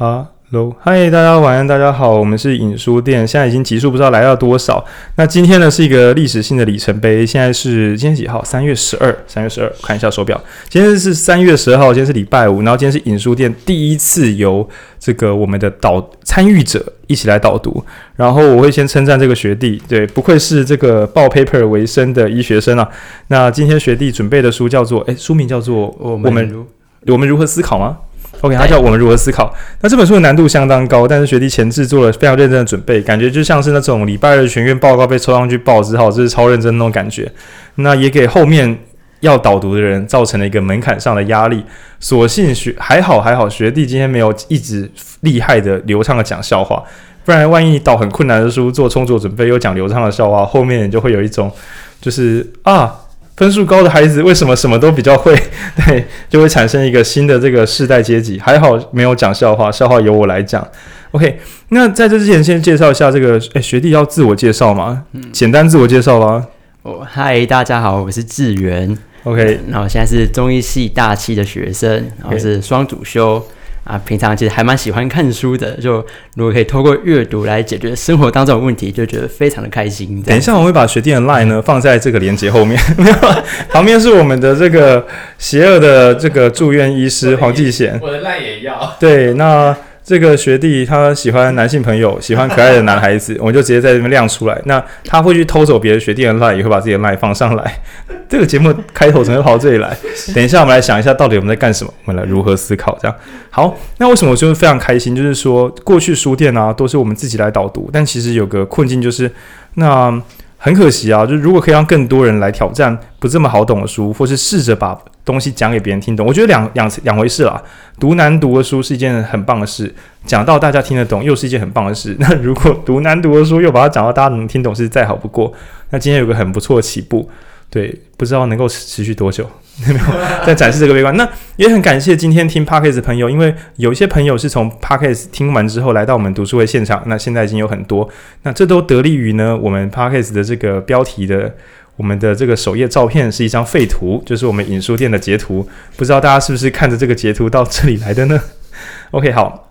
Hello，嗨，大家晚安，大家好，我们是影书店，现在已经集数不知道来到多少。那今天呢是一个历史性的里程碑，现在是今天几号？三月十二，三月十二，看一下手表，今天是三月十二号，今天是礼拜五，然后今天是影书店第一次由这个我们的导参与者一起来导读，然后我会先称赞这个学弟，对，不愧是这个报 paper 为生的医学生啊。那今天学弟准备的书叫做，诶，书名叫做我们我们，我们如何思考吗？OK，他叫我们如何思考。那这本书的难度相当高，但是学弟前置做了非常认真的准备，感觉就像是那种礼拜二的学院报告被抽上去报，之后这是超认真的那种感觉。那也给后面要导读的人造成了一个门槛上的压力。所幸学还好还好，学弟今天没有一直厉害的流畅的讲笑话，不然万一你导很困难的书做充足准备又讲流畅的笑话，后面你就会有一种就是啊。分数高的孩子为什么什么都比较会？对，就会产生一个新的这个世代阶级。还好没有讲笑话，笑话由我来讲。OK，那在这之前先介绍一下这个，诶，学弟要自我介绍吗？嗯，简单自我介绍吧。哦，嗨，大家好，我是志源。OK，那我现在是中医系大七的学生，然后是双主修。啊，平常其实还蛮喜欢看书的，就如果可以透过阅读来解决生活当中的问题，就觉得非常的开心。等一下，我会把学弟的 line 呢放在这个连接后面，没有，旁边是我们的这个邪恶的这个住院医师黄继贤，我的 line 也要。对，那。这个学弟他喜欢男性朋友，喜欢可爱的男孩子，我们就直接在这边亮出来。那他会去偷走别的学弟的 line，也会把自己的 line 放上来。这个节目开头怎么跑到这里来？等一下，我们来想一下，到底我们在干什么？我们来如何思考？这样好。那为什么我就非常开心？就是说，过去书店啊，都是我们自己来导读，但其实有个困境，就是那。很可惜啊，就如果可以让更多人来挑战不这么好懂的书，或是试着把东西讲给别人听懂，我觉得两两两回事啦。读难读的书是一件很棒的事，讲到大家听得懂又是一件很棒的事。那如果读难读的书又把它讲到大家能听懂，是再好不过。那今天有个很不错的起步。对，不知道能够持续多久，没有在展示这个悲观。那也很感谢今天听 Podcast 的朋友，因为有一些朋友是从 Podcast 听完之后来到我们读书会现场，那现在已经有很多，那这都得力于呢我们 Podcast 的这个标题的，我们的这个首页照片是一张废图，就是我们影书店的截图，不知道大家是不是看着这个截图到这里来的呢？OK，好，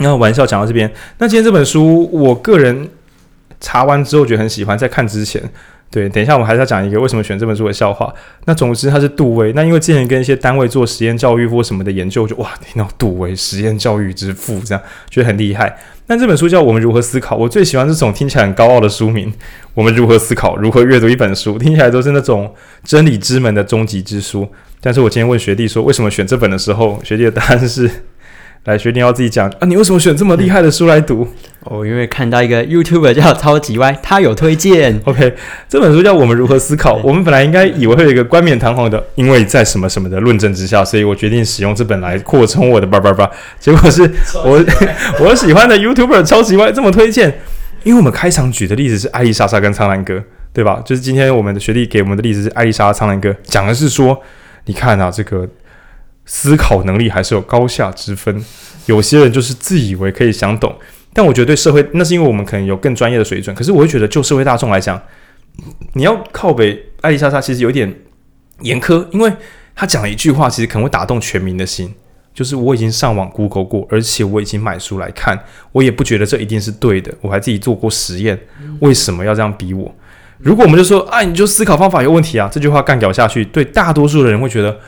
那玩笑讲到这边，那今天这本书，我个人查完之后觉得很喜欢，在看之前。对，等一下，我们还是要讲一个为什么选这本书的笑话。那总之，它是杜威。那因为之前跟一些单位做实验教育或什么的研究，就哇，听到杜威实验教育之父这样，觉得很厉害。那这本书叫《我们如何思考》，我最喜欢这种听起来很高傲的书名。我们如何思考？如何阅读一本书？听起来都是那种真理之门的终极之书。但是我今天问学弟说，为什么选这本的时候，学弟的答案是。来，学弟要自己讲啊！你为什么选这么厉害的书来读？哦，因为看到一个 YouTuber 叫超级歪，他有推荐。OK，这本书叫《我们如何思考》。我们本来应该以为会有一个冠冕堂皇的，因为在什么什么的论证之下，所以我决定使用这本来扩充我的叭叭叭。结果是我 我喜欢的 YouTuber 超级歪这么推荐，因为我们开场举的例子是艾丽莎莎跟苍兰哥，对吧？就是今天我们的学弟给我们的例子是艾丽莎、苍兰哥，讲的是说，你看啊，这个。思考能力还是有高下之分，有些人就是自以为可以想懂，但我觉得对社会，那是因为我们可能有更专业的水准。可是我会觉得，就社会大众来讲，你要靠北艾丽莎莎，其实有点严苛，因为她讲了一句话，其实可能会打动全民的心，就是我已经上网 Google 过，而且我已经买书来看，我也不觉得这一定是对的，我还自己做过实验，为什么要这样逼我？如果我们就说，哎，你就思考方法有问题啊，这句话干掉下去，对大多数的人会觉得。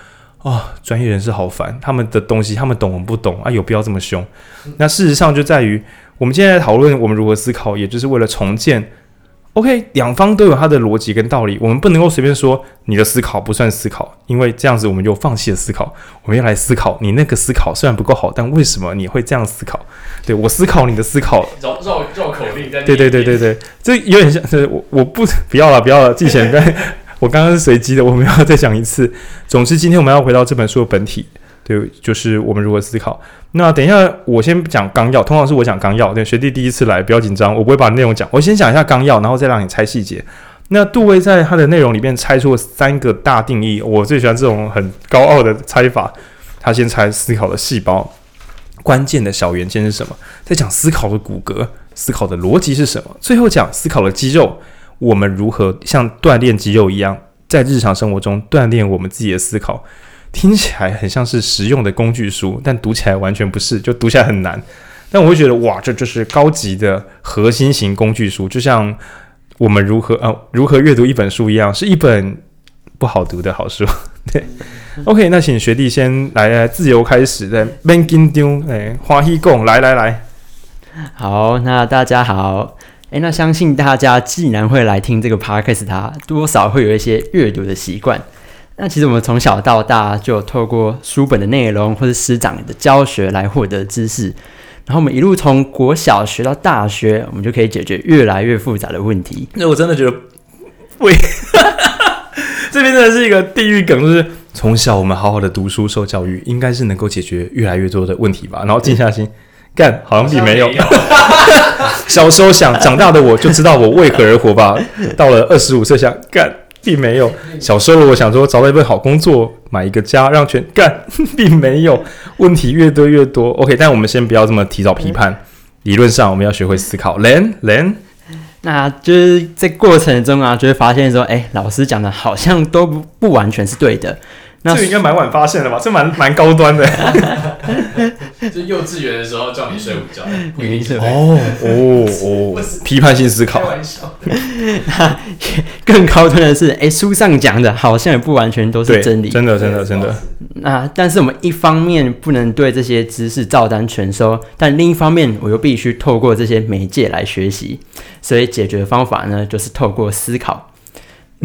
啊、哦，专业人士好烦，他们的东西他们懂我们不懂啊，有必要这么凶？那事实上就在于，我们现在讨论我们如何思考，也就是为了重建。OK，两方都有他的逻辑跟道理，我们不能够随便说你的思考不算思考，因为这样子我们就放弃了思考。我们要来思考，你那个思考虽然不够好，但为什么你会这样思考？对，我思考你的思考，绕绕绕口令在。对对对对对，这有点像，我我不不要了，不要了，记起来。我刚刚是随机的，我们要再讲一次。总之，今天我们要回到这本书的本体，对，就是我们如何思考。那等一下，我先讲纲要，通常是我讲纲要。对，学弟第一次来，不要紧张，我不会把内容讲，我先讲一下纲要，然后再让你猜细节。那杜威在他的内容里面猜出了三个大定义，我最喜欢这种很高傲的猜法。他先猜思考的细胞，关键的小元件是什么？再讲思考的骨骼，思考的逻辑是什么？最后讲思考的肌肉。我们如何像锻炼肌肉一样，在日常生活中锻炼我们自己的思考？听起来很像是实用的工具书，但读起来完全不是，就读起来很难。但我会觉得，哇，这就是高级的核心型工具书，就像我们如何呃如何阅读一本书一样，是一本不好读的好书。对，OK，那请学弟先来来自由开始，对免紧张，哎，欢喜讲，来来来，好，那大家好，哎，那相信大家既然会来听这个 Podcast，它多少会有一些阅读的习惯。那其实我们从小到大就透过书本的内容或者师长的教学来获得知识，然后我们一路从国小学到大学，我们就可以解决越来越复杂的问题。那我真的觉得，喂。这边真的是一个地狱梗，就是从小我们好好的读书受教育，应该是能够解决越来越多的问题吧。然后静下心干，好像并没有。没有 小时候想，长大的我就知道我为何而活吧。到了二十五岁想干，并没有。小时候我想说找到一份好工作，买一个家，让全干，并没有。问题越多越多。OK，但我们先不要这么提早批判。理论上我们要学会思考。Len Len。那就是在过程中啊，就会发现说，哎、欸，老师讲的好像都不不完全是对的。那这个应该蛮晚发现的吧？这蛮蛮高端的。就幼稚园的时候叫你睡午觉，不一定是哦哦哦，批判性思考。开玩笑。更高端的是，哎、欸，书上讲的好像也不完全都是真理。真的，真的，真的。那但是我们一方面不能对这些知识照单全收，但另一方面我又必须透过这些媒介来学习。所以解决的方法呢，就是透过思考。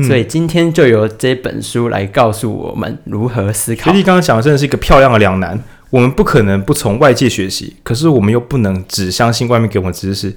所以今天就由这本书来告诉我们如何思考。学弟刚刚讲的真的是一个漂亮的两难。我们不可能不从外界学习，可是我们又不能只相信外面给我们知识。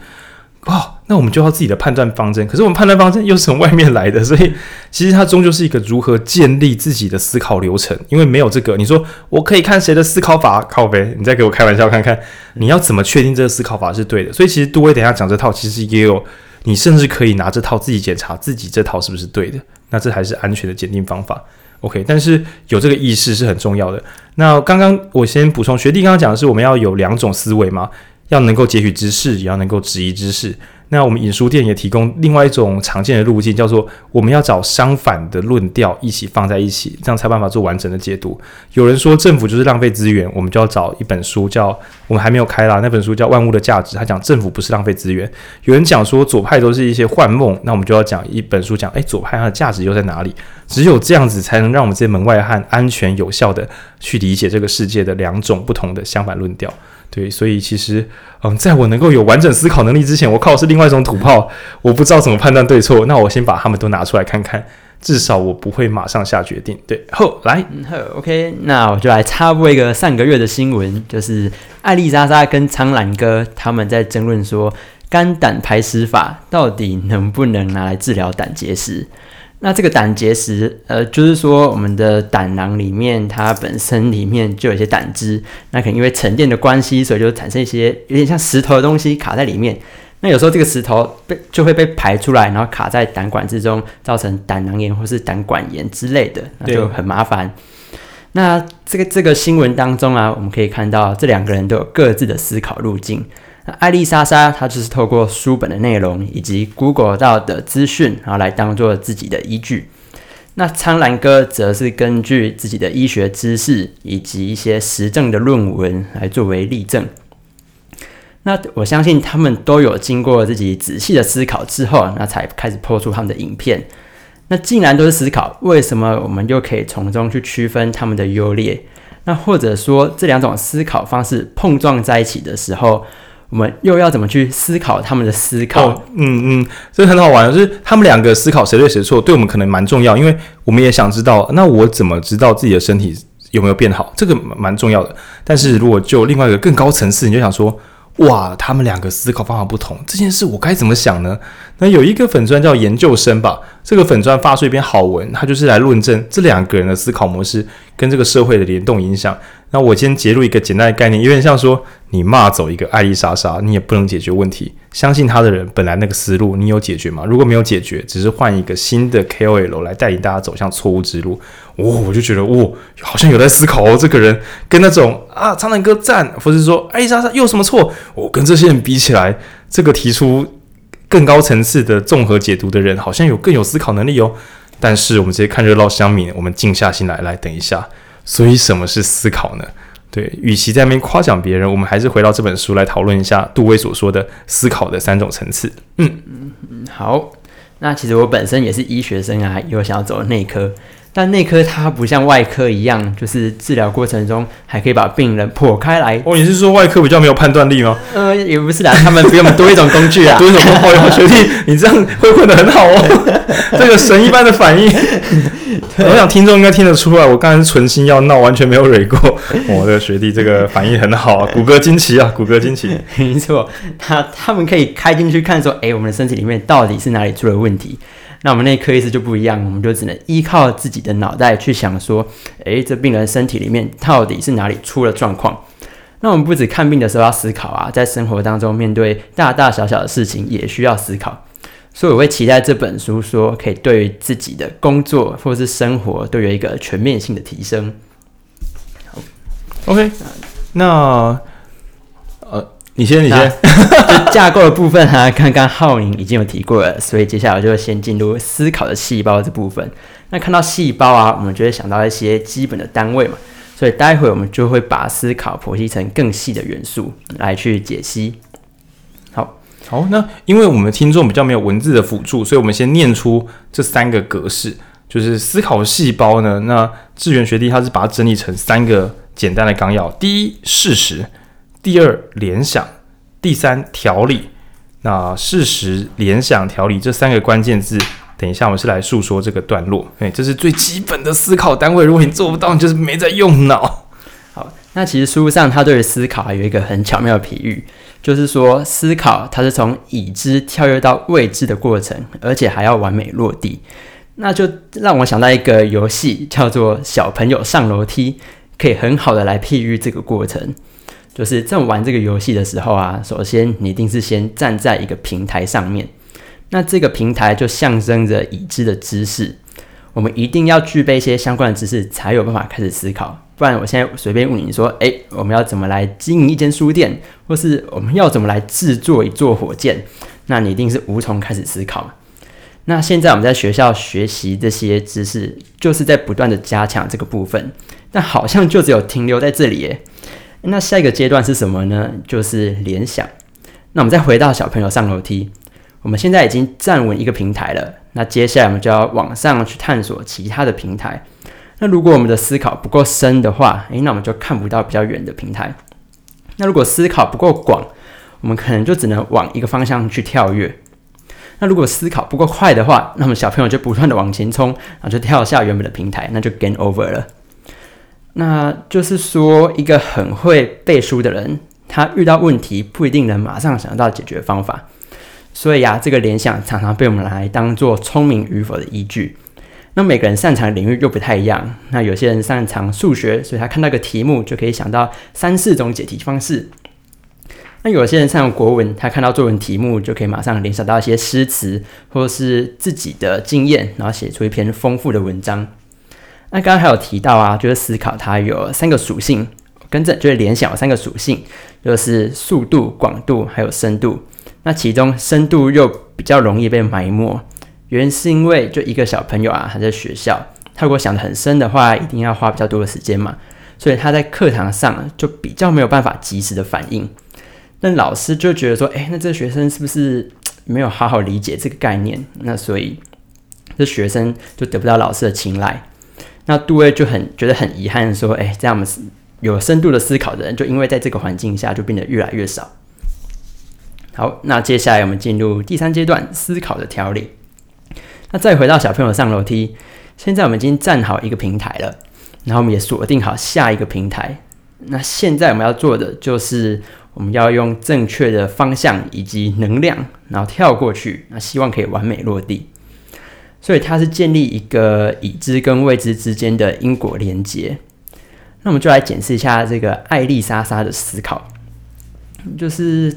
哦，那我们就要自己的判断方针。可是我们判断方针又是从外面来的，所以其实它终究是一个如何建立自己的思考流程。因为没有这个，你说我可以看谁的思考法靠呗？你再给我开玩笑看看，你要怎么确定这个思考法是对的？所以其实杜威等一下讲这套，其实也有。你甚至可以拿这套自己检查自己这套是不是对的，那这还是安全的鉴定方法。OK，但是有这个意识是很重要的。那刚刚我先补充，学弟刚刚讲的是我们要有两种思维嘛，要能够截取知识，也要能够质疑知识。那我们引书店也提供另外一种常见的路径，叫做我们要找相反的论调一起放在一起，这样才办法做完整的解读。有人说政府就是浪费资源，我们就要找一本书叫我们还没有开啦，那本书叫《万物的价值》，他讲政府不是浪费资源。有人讲说左派都是一些幻梦，那我们就要讲一本书讲，诶，左派它的价值又在哪里？只有这样子才能让我们这些门外汉安全有效的去理解这个世界的两种不同的相反论调。对，所以其实，嗯，在我能够有完整思考能力之前，我靠的是另外一种土炮，我不知道怎么判断对错。那我先把他们都拿出来看看，至少我不会马上下决定。对，后来，，OK，那我就来插播一个上个月的新闻，就是艾丽莎莎跟苍兰哥他们在争论说，肝胆排石法到底能不能拿来治疗胆结石。那这个胆结石，呃，就是说我们的胆囊里面，它本身里面就有一些胆汁，那可能因为沉淀的关系，所以就产生一些有点像石头的东西卡在里面。那有时候这个石头被就会被排出来，然后卡在胆管之中，造成胆囊炎或是胆管炎之类的，那就很麻烦。那这个这个新闻当中啊，我们可以看到这两个人都有各自的思考路径。艾丽莎莎，她就是透过书本的内容以及 Google 到的资讯，然后来当做自己的依据。那苍兰哥则是根据自己的医学知识以及一些实证的论文来作为例证。那我相信他们都有经过自己仔细的思考之后，那才开始播出他们的影片。那既然都是思考，为什么我们又可以从中去区分他们的优劣？那或者说这两种思考方式碰撞在一起的时候，我们又要怎么去思考他们的思考？哦、嗯嗯，这很好玩，就是他们两个思考谁对谁错，对我们可能蛮重要，因为我们也想知道，那我怎么知道自己的身体有没有变好？这个蛮重要的。但是如果就另外一个更高层次，你就想说，哇，他们两个思考方法不同，这件事我该怎么想呢？那有一个粉砖叫研究生吧，这个粉专发出一篇好文，他就是来论证这两个人的思考模式跟这个社会的联动影响。那我今天截录一个简单的概念，有点像说，你骂走一个艾丽莎莎，你也不能解决问题。相信他的人本来那个思路，你有解决吗？如果没有解决，只是换一个新的 KOL 来带领大家走向错误之路，哦，我就觉得，哦，好像有在思考哦。这个人跟那种啊，苍蓝鸽赞，或是说艾丽莎莎又有什么错？我、跟这些人比起来，这个提出更高层次的综合解读的人，好像有更有思考能力哦。但是我们直接看热闹乡民，我们静下心来，来等一下。所以什么是思考呢？对，与其在那边夸奖别人，我们还是回到这本书来讨论一下杜威所说的思考的三种层次。嗯嗯嗯，好。那其实我本身也是医学生啊，又想要走内科。但内科它不像外科一样，就是治疗过程中还可以把病人剖开来。哦，你是说外科比较没有判断力吗？呃，也不是啦，他们比我们多一种工具啊，多一种工具。哦，学弟，你这样会混得很好哦，这个神一般的反应。我想听众应该听得出来，我刚才是存心要闹，完全没有蕊过。我的学弟这个反应很好啊，骨骼惊奇啊，骨骼惊奇。没错，他他们可以开进去看，说，哎，我们的身体里面到底是哪里出了问题。那我们内科医师就不一样，我们就只能依靠自己的脑袋去想说，诶，这病人身体里面到底是哪里出了状况？那我们不止看病的时候要思考啊，在生活当中面对大大小小的事情也需要思考。所以我会期待这本书说，可以对自己的工作或是生活都有一个全面性的提升。好，OK，那。你先，你先。架构的部分哈、啊，刚刚浩宁已经有提过了，所以接下来我就先进入思考的细胞这部分。那看到细胞啊，我们就会想到一些基本的单位嘛，所以待会我们就会把思考剖析成更细的元素来去解析。好，好，那因为我们听众比较没有文字的辅助，所以我们先念出这三个格式，就是思考细胞呢。那志源学弟他是把它整理成三个简单的纲要：第一，事实。第二，联想；第三，条理。那事实、联想、条理这三个关键字，等一下我们是来述说这个段落。诶，这是最基本的思考单位。如果你做不到，你就是没在用脑。好，那其实书上他对于思考还有一个很巧妙的比喻，就是说思考它是从已知跳跃到未知的过程，而且还要完美落地。那就让我想到一个游戏，叫做小朋友上楼梯，可以很好的来譬喻这个过程。就是在玩这个游戏的时候啊，首先你一定是先站在一个平台上面，那这个平台就象征着已知的知识，我们一定要具备一些相关的知识，才有办法开始思考。不然我现在随便问你说，诶，我们要怎么来经营一间书店，或是我们要怎么来制作一座火箭，那你一定是无从开始思考嘛。那现在我们在学校学习这些知识，就是在不断的加强这个部分，但好像就只有停留在这里耶。那下一个阶段是什么呢？就是联想。那我们再回到小朋友上楼梯，我们现在已经站稳一个平台了。那接下来我们就要往上去探索其他的平台。那如果我们的思考不够深的话，诶，那我们就看不到比较远的平台。那如果思考不够广，我们可能就只能往一个方向去跳跃。那如果思考不够快的话，那么小朋友就不断的往前冲，然后就跳下原本的平台，那就 game over 了。那就是说，一个很会背书的人，他遇到问题不一定能马上想到解决方法。所以啊，这个联想常常被我们来当做聪明与否的依据。那每个人擅长的领域又不太一样。那有些人擅长数学，所以他看到个题目就可以想到三四种解题方式。那有些人擅长国文，他看到作文题目就可以马上联想到一些诗词或是自己的经验，然后写出一篇丰富的文章。那刚刚还有提到啊，就是思考它有三个属性，跟着就是联想有三个属性，就是速度、广度还有深度。那其中深度又比较容易被埋没，原因是因为就一个小朋友啊，他在学校，他如果想得很深的话，一定要花比较多的时间嘛，所以他在课堂上就比较没有办法及时的反应。那老师就觉得说，哎，那这个学生是不是没有好好理解这个概念？那所以这学生就得不到老师的青睐。那杜威就很觉得很遗憾，说：“哎，这样我们有深度的思考的人，就因为在这个环境下，就变得越来越少。”好，那接下来我们进入第三阶段，思考的条理。那再回到小朋友上楼梯，现在我们已经站好一个平台了，然后我们也锁定好下一个平台。那现在我们要做的就是，我们要用正确的方向以及能量，然后跳过去，那希望可以完美落地。所以它是建立一个已知跟未知之间的因果连结。那我们就来检视一下这个艾丽莎莎的思考，就是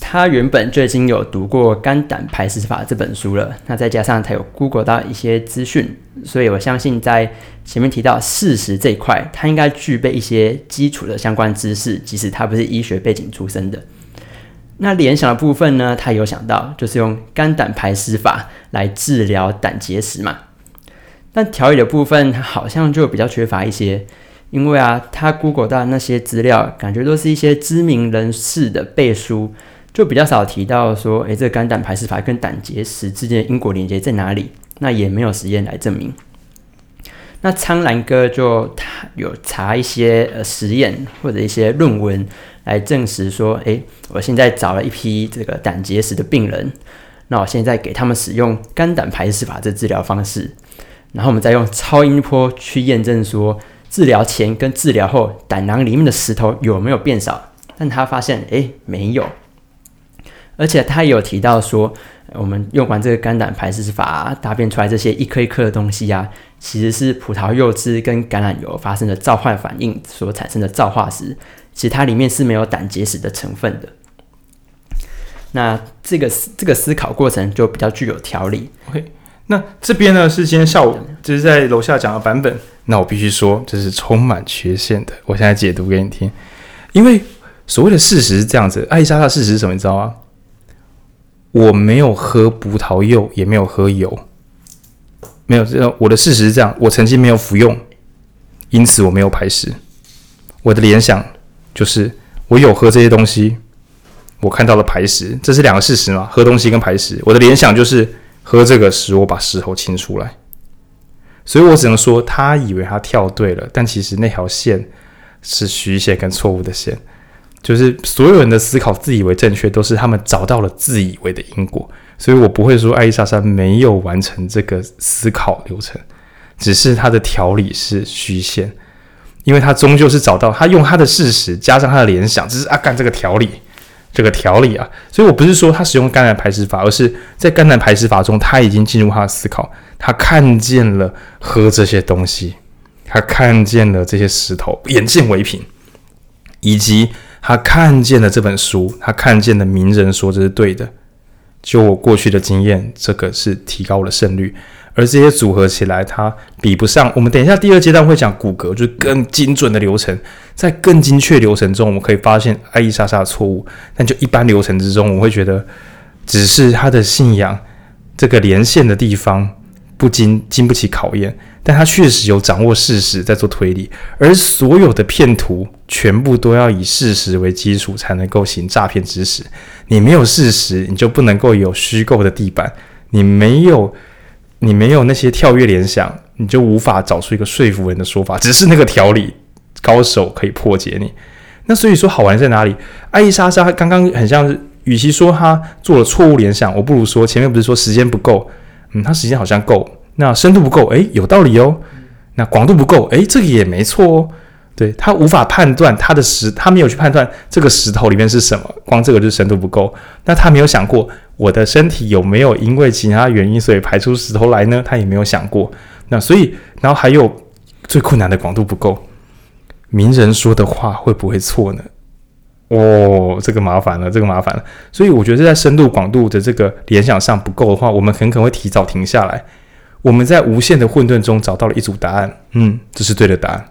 她原本就已经有读过《肝胆排石法》这本书了，那再加上她有 Google 到一些资讯，所以我相信在前面提到事实这一块，她应该具备一些基础的相关知识，即使她不是医学背景出身的。那联想的部分呢，他有想到就是用肝胆排石法来治疗胆结石嘛。但调理的部分好像就比较缺乏一些，因为啊，他 Google 到那些资料，感觉都是一些知名人士的背书，就比较少提到说，诶，这个肝胆排石法跟胆结石之间的因果连接在哪里？那也没有实验来证明。那苍兰哥就他有查一些呃实验或者一些论文来证实说，诶，我现在找了一批这个胆结石的病人，那我现在给他们使用肝胆排石法这治疗方式。然后我们再用超音波去验证说，治疗前跟治疗后胆囊里面的石头有没有变少？但他发现，诶，没有。而且他也有提到说，我们用完这个肝胆排石法，大便出来这些一颗一颗的东西啊，其实是葡萄柚汁跟橄榄油发生的皂换反应所产生的皂化石，其实它里面是没有胆结石的成分的。那这个这个思考过程就比较具有条理。OK。那这边呢是今天下午就是在楼下讲的版本，那我必须说这是充满缺陷的。我现在解读给你听，因为所谓的事实是这样子，艾丽莎莎事实是什么？你知道吗？我没有喝葡萄柚，也没有喝油，没有这我的事实是这样，我曾经没有服用，因此我没有排石。我的联想就是我有喝这些东西，我看到了排石，这是两个事实嘛？喝东西跟排石，我的联想就是。喝这个使我把石头清出来，所以我只能说他以为他跳对了，但其实那条线是虚线跟错误的线，就是所有人的思考自以为正确，都是他们找到了自以为的因果，所以我不会说艾丽莎莎没有完成这个思考流程，只是他的条理是虚线，因为他终究是找到他用他的事实加上他的联想，只是啊干这个条理。这个条理啊，所以我不是说他使用肝胆排石法，而是在肝胆排石法中，他已经进入他的思考，他看见了喝这些东西，他看见了这些石头，眼见为凭，以及他看见了这本书，他看见了名人说这是对的。就我过去的经验，这个是提高了胜率。而这些组合起来，它比不上。我们等一下第二阶段会讲骨骼，就是更精准的流程，在更精确流程中，我们可以发现艾丽莎莎的错误。但就一般流程之中，我会觉得只是他的信仰这个连线的地方不经经不起考验。但他确实有掌握事实在做推理，而所有的骗徒全部都要以事实为基础才能够行诈骗之实。你没有事实，你就不能够有虚构的地板，你没有。你没有那些跳跃联想，你就无法找出一个说服人的说法。只是那个条理高手可以破解你。那所以说好玩在哪里？艾丽莎莎刚刚很像是，与其说她做了错误联想，我不如说前面不是说时间不够，嗯，她时间好像够，那深度不够，诶，有道理哦。那广度不够，诶，这个也没错哦。对，他无法判断他的石，他没有去判断这个石头里面是什么，光这个就是深度不够。那他没有想过我的身体有没有因为其他原因所以排出石头来呢？他也没有想过。那所以，然后还有最困难的广度不够，名人说的话会不会错呢？哦，这个麻烦了，这个麻烦了。所以我觉得在深度广度的这个联想上不够的话，我们很可能会提早停下来。我们在无限的混沌中找到了一组答案，嗯，这是对的答案。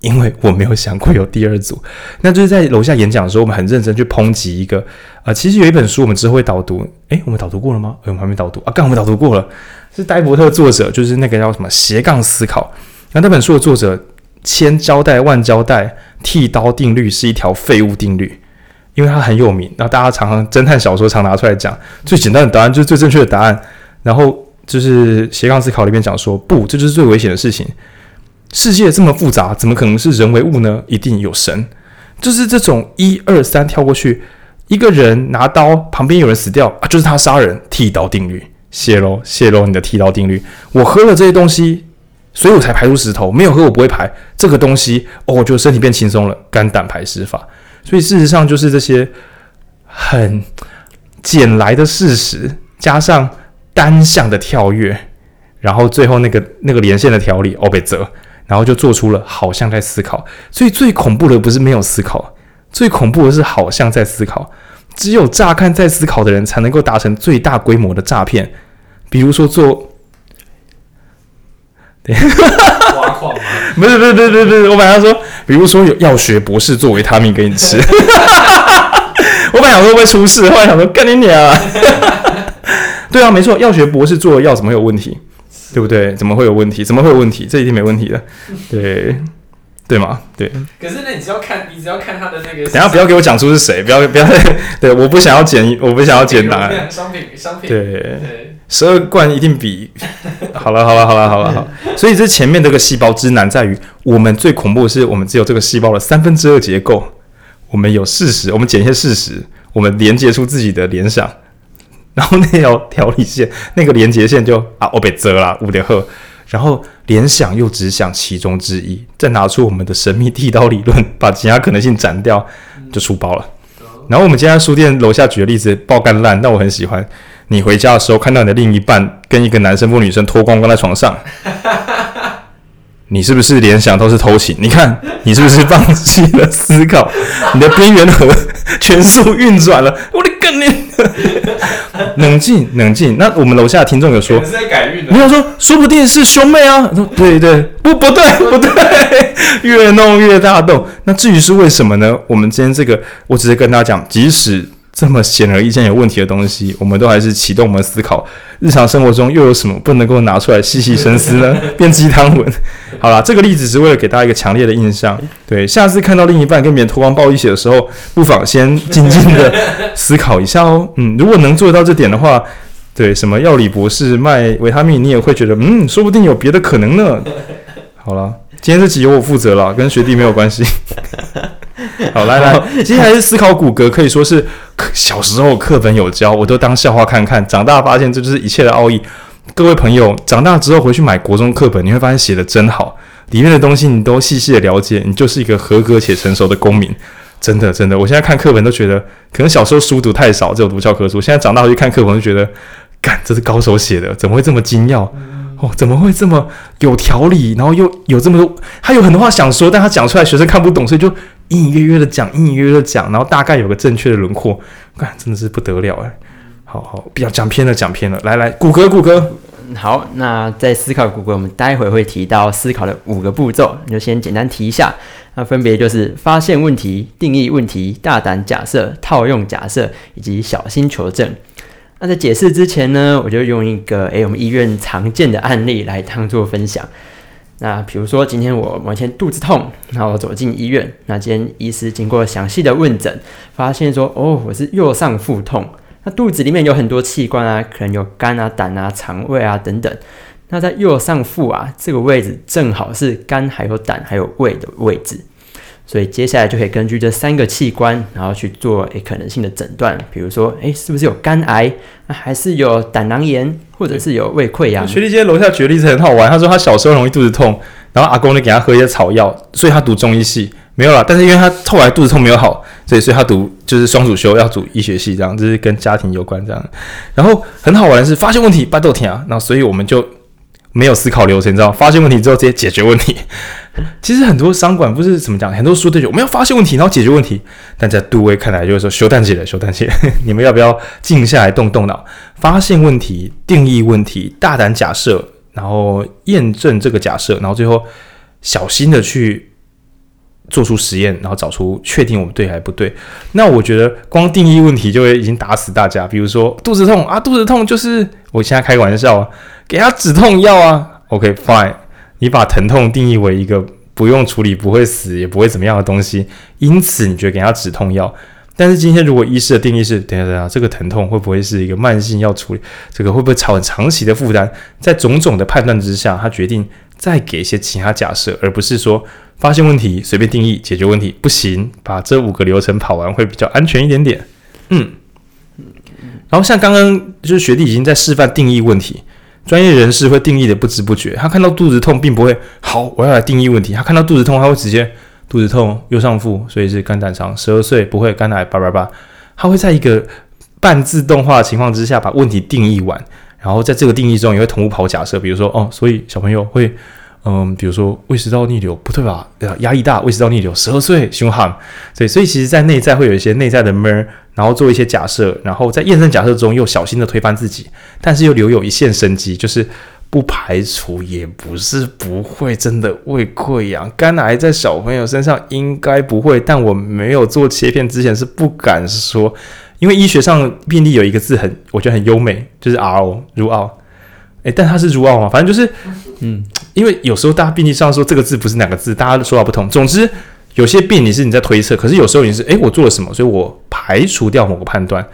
因为我没有想过有第二组，那就是在楼下演讲的时候，我们很认真去抨击一个啊、其实有一本书我们之后会导读，诶，我们导读过了吗？诶我们还没导读啊，刚我们导读过了，是戴伯特作者，就是那个叫什么斜杠思考。那那本书的作者千交代万交代，剃刀定律是一条废物定律，因为它很有名，那大家常常侦探小说常拿出来讲，最简单的答案就是最正确的答案，然后就是斜杠思考里面讲说，不，这就是最危险的事情。世界这么复杂，怎么可能是人为物呢？一定有神，就是这种一二三跳过去，一个人拿刀，旁边有人死掉啊，就是他杀人。剃刀定律，泄露泄露你的剃刀定律。我喝了这些东西，所以我才排出石头。没有喝，我不会排这个东西。哦，我觉得身体变轻松了，肝胆排湿法。所以事实上就是这些很捡来的事实，加上单向的跳跃，然后最后那个那个连线的条理，哦，被责。然后就做出了好像在思考，所以最恐怖的不是没有思考，最恐怖的是好像在思考。只有乍看在思考的人才能够达成最大规模的诈骗。比如说做，对，挖矿吗？不是不是不是不是，我本来说，比如说有药学博士做维他命给你吃，我本来想说会出事，后来想说干你娘啊！对啊，没错，药学博士做的药怎么会有问题？对不对？怎么会有问题？怎么会有问题？这一定没问题的，对。对吗？对。可是那你只要看，你只要看他的那个。等下不要给我讲出是谁，不要不要。对，我不想要剪，我不想要剪答案。商品商品。对。十二罐一定比。好了好了好了好了好。所以这前面这个细胞之难在于，我们最恐怖的是，我们只有这个细胞的三分之二结构。我们有事实，我们捡一些事实，我们连接出自己的联想，然后那条条理线，那个连接线就啊，我被遮了，五点二。然后联想又只想其中之一，再拿出我们的神秘剃刀理论，把其他可能性斩掉，就出包了。然后我们今天书店楼下举的例子爆干烂，但我很喜欢。你回家的时候看到你的另一半跟一个男生或女生脱光光在床上，你是不是联想都是偷情？你看你是不是放弃了思考？你的边缘核全速运转了，我的个你！冷静，冷静。那我们楼下的听众有说，没有说，说不定是兄妹啊。说对对，不不对不对，越弄越大动。那至于是为什么呢？我们今天这个，我只是跟大家讲，即使。这么显而易见有问题的东西，我们都还是启动我们思考。日常生活中又有什么不能够拿出来细细深思呢？变鸡汤文。好啦，这个例子是为了给大家一个强烈的印象。对，下次看到另一半跟别人脱光抱一起的时候，不妨先静静的思考一下哦。嗯，如果能做到这点的话，对，什么药理博士卖维他命，你也会觉得，嗯，说不定有别的可能呢。好了，今天这集由我负责了，跟学弟没有关系。好，来来，接下来是思考骨骼，可以说是小时候课本有教，我都当笑话看看。长大发现这就是一切的奥义。各位朋友，长大之后回去买国中课本，你会发现写的真好，里面的东西你都细细的了解，你就是一个合格且成熟的公民。真的，真的，我现在看课本都觉得，可能小时候书读太少，只有读教科书。现在长大回去看课本，就觉得，干，这是高手写的，怎么会这么精要？哦，怎么会这么有条理？然后又有这么多，他有很多话想说，但他讲出来学生看不懂，所以就。隐隐约约的讲，隐隐约约的讲，然后大概有个正确的轮廓，看真的是不得了哎！好好，不要讲偏了，讲偏了。来来，骨骼骨骼。好，那在思考骨骼，我们待会会提到思考的五个步骤，你就先简单提一下。那分别就是发现问题、定义问题、大胆假设、套用假设以及小心求证。那在解释之前呢，我就用一个诶我们医院常见的案例来当做分享。那比如说，今天我某天肚子痛，然后我走进医院。那今天医师经过详细的问诊，发现说，哦，我是右上腹痛。那肚子里面有很多器官啊，可能有肝啊、胆啊、肠胃啊等等。那在右上腹啊这个位置，正好是肝、还有胆、还有胃的位置。所以接下来就可以根据这三个器官，然后去做诶可能性的诊断，比如说诶是不是有肝癌，还是有胆囊炎，或者是有胃溃疡。学弟今天楼下举的例子很好玩，他说他小时候容易肚子痛，然后阿公就给他喝一些草药，所以他读中医系没有啦，但是因为他后来肚子痛没有好，所以所以他读就是双主修要读医学系这样，就是跟家庭有关这样。然后很好玩的是发现问题巴豆田啊，那所以我们就。没有思考流程，你知道？发现问题之后直接解决问题。其实很多商管不是怎么讲，很多书都有我们要发现问题，然后解决问题。但在杜威看来，就是说修蛋姐的修蛋姐，你们要不要静下来动动脑？发现问题，定义问题，大胆假设，然后验证这个假设，然后最后小心的去做出实验，然后找出确定我们对还不对。那我觉得光定义问题就会已经打死大家。比如说肚子痛啊，肚子痛就是我现在开玩笑啊。给他止痛药啊，OK fine，你把疼痛定义为一个不用处理、不会死也不会怎么样的东西，因此你觉得给他止痛药。但是今天如果医师的定义是，等下等下，这个疼痛会不会是一个慢性要处理？这个会不会造成长期的负担？在种种的判断之下，他决定再给一些其他假设，而不是说发现问题随便定义解决问题不行，把这五个流程跑完会比较安全一点点。嗯，然后像刚刚就是学弟已经在示范定义问题。专业人士会定义的不知不觉，他看到肚子痛，并不会好，我要来定义问题。他看到肚子痛，他会直接肚子痛，右上腹，所以是肝胆肠，十二岁不会肝癌，叭叭叭。他会在一个半自动化情况之下把问题定义完，然后在这个定义中也会同步跑假设，比如说哦，所以小朋友会嗯，比如说胃食道逆流不对吧？压力大，胃食道逆流，十二岁凶悍，对，所以其实在内在会有一些内在的闷。然后做一些假设，然后在验证假设中又小心的推翻自己，但是又留有一线生机，就是不排除也不是不会真的胃溃疡、肝癌在小朋友身上应该不会，但我没有做切片之前是不敢说，因为医学上病例有一个字很我觉得很优美，就是 RO rule out。诶，但它是如奥吗？反正就是，嗯，因为有时候大家病历上说这个字不是两个字，大家的说法不同。总之，有些病你是你在推测，可是有时候你是，诶，我做了什么，所以我排除掉某个判断。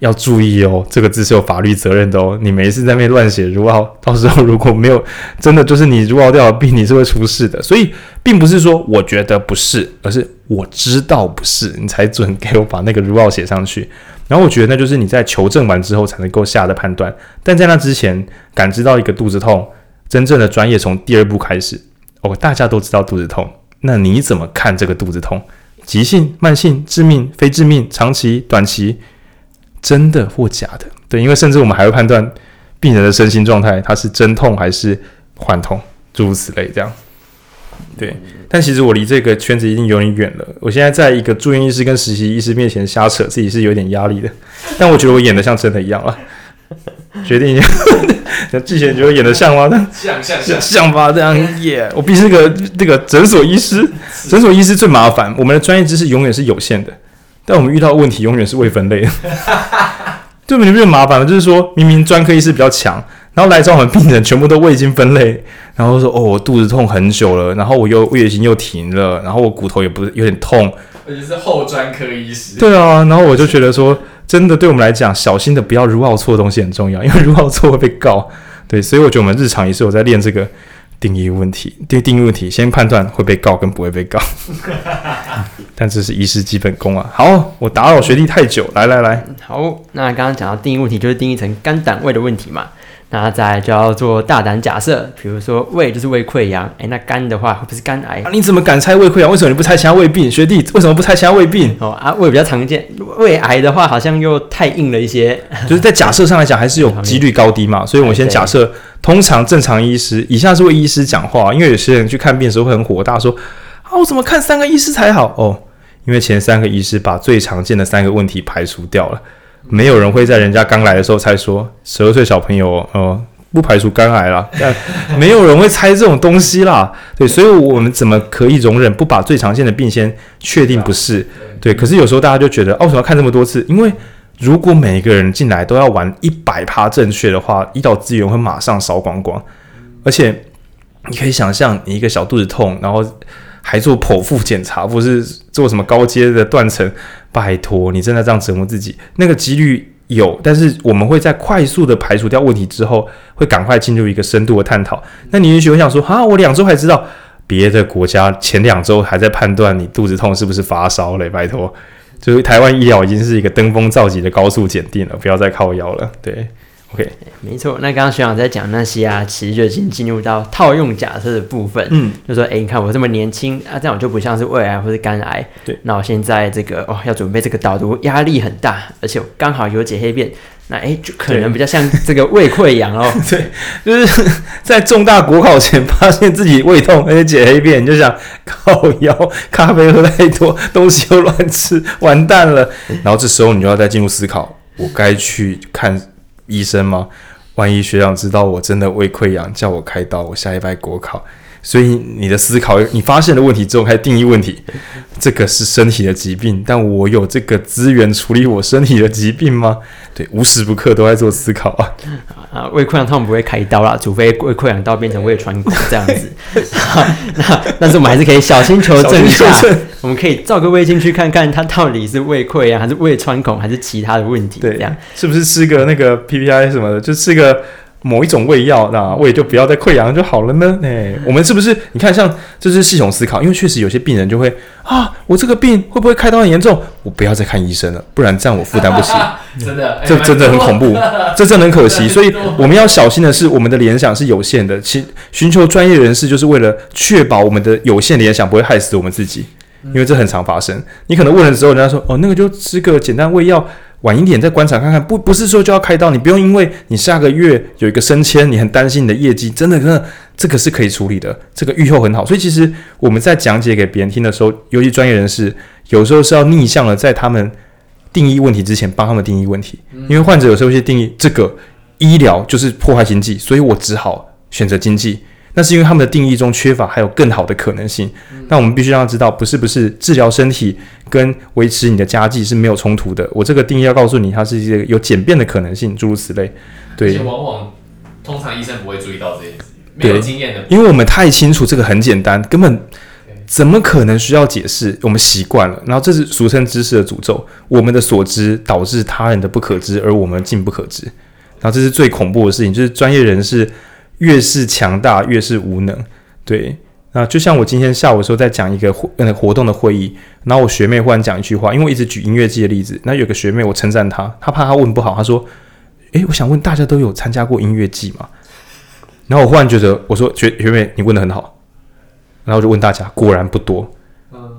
要注意哦，这个字是有法律责任的哦。你没事在那边乱写如果，到时候如果没有真的就是你如奥掉的病，你是会出事的。所以并不是说我觉得不是，而是我知道不是，你才准给我把那个如奥写上去。然后我觉得那就是你在求证完之后才能够下的判断。但在那之前，感知到一个肚子痛，真正的专业从第二步开始。哦，大家都知道肚子痛，那你怎么看这个肚子痛？急性、慢性、致命、非致命、长期、短期？真的或假的？对，因为甚至我们还会判断病人的身心状态，他是真痛还是幻痛，诸如此类，这样。对，但其实我离这个圈子已经有点远了。我现在在一个住院医师跟实习医师面前瞎扯，自己是有点压力的。但我觉得我演得像真的一样了。决定一下，之前觉得演的像吗？像像像像吧，这样耶。我毕竟是个这个诊所医师，诊所医师最麻烦，我们的专业知识永远是有限的。但我们遇到问题永远是未分类的，对 不对？你不觉得麻烦吗？就是说明明专科医师比较强，然后来找我们病人全部都未经分类，然后说哦，我肚子痛很久了，然后我又月经又停了，然后我骨头也不是有点痛，而且是后专科医师。对啊，然后我就觉得说，真的对我们来讲，小心的不要如奥错的东西很重要，因为如奥错会被告。对，所以我觉得我们日常也是有在练这个。定义问题，对定义问题，先判断会被告跟不会被告。但这是医师基本功啊。好，我打扰学弟太久，来来来。好，那刚刚讲到定义问题，就是定义成肝胆胃的问题嘛。那再来就要做大胆假设，比如说胃就是胃溃疡，哎，那肝的话会不会是肝癌？啊，你怎么敢猜胃溃疡？为什么你不猜其他胃病？学弟为什么不猜其他胃病？哦啊，胃比较常见，胃癌的话好像又太硬了一些。就是在假设上来讲，还是有几率高低嘛。所以我们先假设，通常正常医师，以下是为医师讲话，因为有些人去看病的时候会很火大，说啊，我怎么看三个医师才好？哦，因为前三个医师把最常见的三个问题排除掉了。没有人会在人家刚来的时候猜说十二岁小朋友，哦、呃，不排除肝癌啦。但没有人会猜这种东西啦。对，所以我们怎么可以容忍不把最常见的病先确定不是？对，可是有时候大家就觉得，哦，为什么要看这么多次？因为如果每一个人进来都要玩一百趴正确的话，医疗资源会马上烧光光。而且你可以想象，你一个小肚子痛，然后还做剖腹检查，不是做什么高阶的断层。拜托，你真的这样折磨自己？那个几率有，但是我们会在快速的排除掉问题之后，会赶快进入一个深度的探讨。那你也许会想说，哈，我两周才知道，别的国家前两周还在判断你肚子痛是不是发烧嘞？拜托，就是台湾医疗已经是一个登峰造极的高速检定了，不要再靠腰了。对。OK，没错。那刚刚学长在讲那些啊，其实就已经进入到套用假设的部分。嗯，就说，哎，你看我这么年轻啊，这样我就不像是胃癌或是肝癌。对，那我现在这个哦，要准备这个导读，压力很大，而且我刚好有解黑便，那哎，就可能比较像这个胃溃疡哦。对，就是在重大国考前发现自己胃痛，而且解黑便，你就想靠腰，咖啡喝太多，东西又乱吃，完蛋了。然后这时候你就要再进入思考，我该去看。医生吗？万一学长知道我真的胃溃疡，叫我开刀，我下一拜国考。所以你的思考，你发现了问题之后，开始定义问题。这个是身体的疾病，但我有这个资源处理我身体的疾病吗？对，无时不刻都在做思考啊。啊，胃溃疡他们不会开刀啦，除非胃溃疡到变成胃穿孔这样子。那但是我们还是可以小心求证一下，我们可以照个胃镜去看看，它到底是胃溃疡还是胃穿孔，还是其他的问题？对，这样是不是吃个那个 PPI 什么的，就吃个。某一种胃药，那胃就不要再溃疡就好了呢？哎、欸，我们是不是？你看，像这是系统思考，因为确实有些病人就会啊，我这个病会不会开刀很严重？我不要再看医生了，不然这样我负担不起。真的，这真的很恐怖，这真的很可惜。所以我们要小心的是，我们的联想是有限的。其寻求专业人士，就是为了确保我们的有限联想不会害死我们自己，因为这很常发生。你可能问了之后，人家说哦，那个就吃个简单胃药。晚一点再观察看看，不不是说就要开刀，你不用因为你下个月有一个升迁，你很担心你的业绩，真的真的这个是可以处理的，这个预后很好。所以其实我们在讲解给别人听的时候，尤其专业人士，有时候是要逆向的，在他们定义问题之前帮他们定义问题，因为患者有时候会定义这个医疗就是破坏经济，所以我只好选择经济。那是因为他们的定义中缺乏还有更好的可能性。那我们必须让他知道，不是不是治疗身体跟维持你的家计是没有冲突的。我这个定义要告诉你，它是一个有简便的可能性，诸如此类。对。而且往往通常医生不会注意到这件事，没有经验的，因为我们太清楚这个很简单，根本怎么可能需要解释？我们习惯了，然后这是俗称知识的诅咒，我们的所知导致他人的不可知，而我们竟不可知。然后这是最恐怖的事情，就是专业人士越是强大，越是无能。对，那就像我今天下午的时候在讲一个活呃活动的会议，然后我学妹忽然讲一句话，因为我一直举音乐季的例子，那有个学妹我称赞她，她怕她问不好，她说：“诶，我想问大家都有参加过音乐季吗？”然后我忽然觉得，我说学学妹你问的很好，然后我就问大家，果然不多。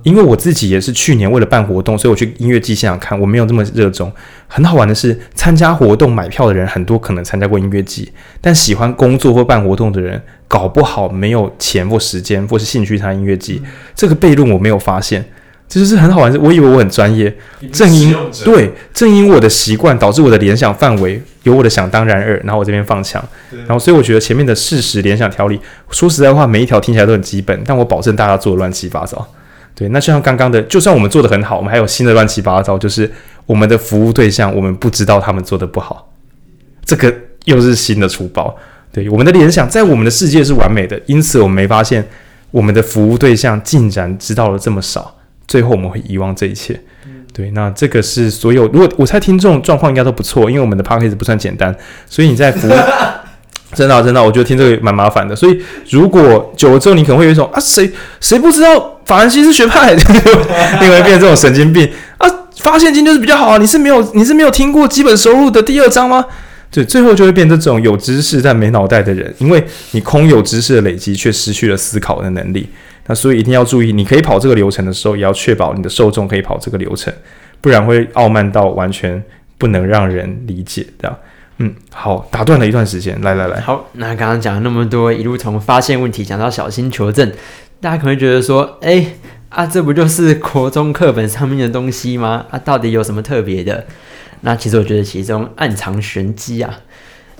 因为我自己也是去年为了办活动，所以我去音乐季现场看，我没有这么热衷。很好玩的是，参加活动买票的人很多，可能参加过音乐季，但喜欢工作或办活动的人，搞不好没有钱或时间或是兴趣参加音乐季。这个悖论我没有发现，这就是很好玩。我以为我很专业，正因对正因我的习惯导致我的联想范围有我的想当然尔，然后我这边放墙，然后所以我觉得前面的事实联想条理，说实在话，每一条听起来都很基本，但我保证大家做的乱七八糟。对，那就像刚刚的，就算我们做的很好，我们还有新的乱七八糟，就是我们的服务对象，我们不知道他们做的不好，这个又是新的粗暴。对，我们的联想在我们的世界是完美的，因此我们没发现我们的服务对象竟然知道了这么少，最后我们会遗忘这一切。对，那这个是所有，如果我猜听众状况应该都不错，因为我们的 podcast 不算简单，所以你在服务。真的、真的、我觉得听这个蛮麻烦的。所以如果久了之后，你可能会有一种啊，谁谁不知道法兰西是学派，因为变成这种神经病啊。发现金就是比较好啊，你是没有你是没有听过基本收入的第二章吗？对，最后就会变成这种有知识但没脑袋的人，因为你空有知识的累积，却失去了思考的能力。那所以一定要注意，你可以跑这个流程的时候，也要确保你的受众可以跑这个流程，不然会傲慢到完全不能让人理解这样。嗯，好，打断了一段时间，来来来，好，那刚刚讲了那么多，一路从发现问题讲到小心求证，大家可能觉得说，哎，啊，这不就是国中课本上面的东西吗？啊，到底有什么特别的？那其实我觉得其中暗藏玄机啊，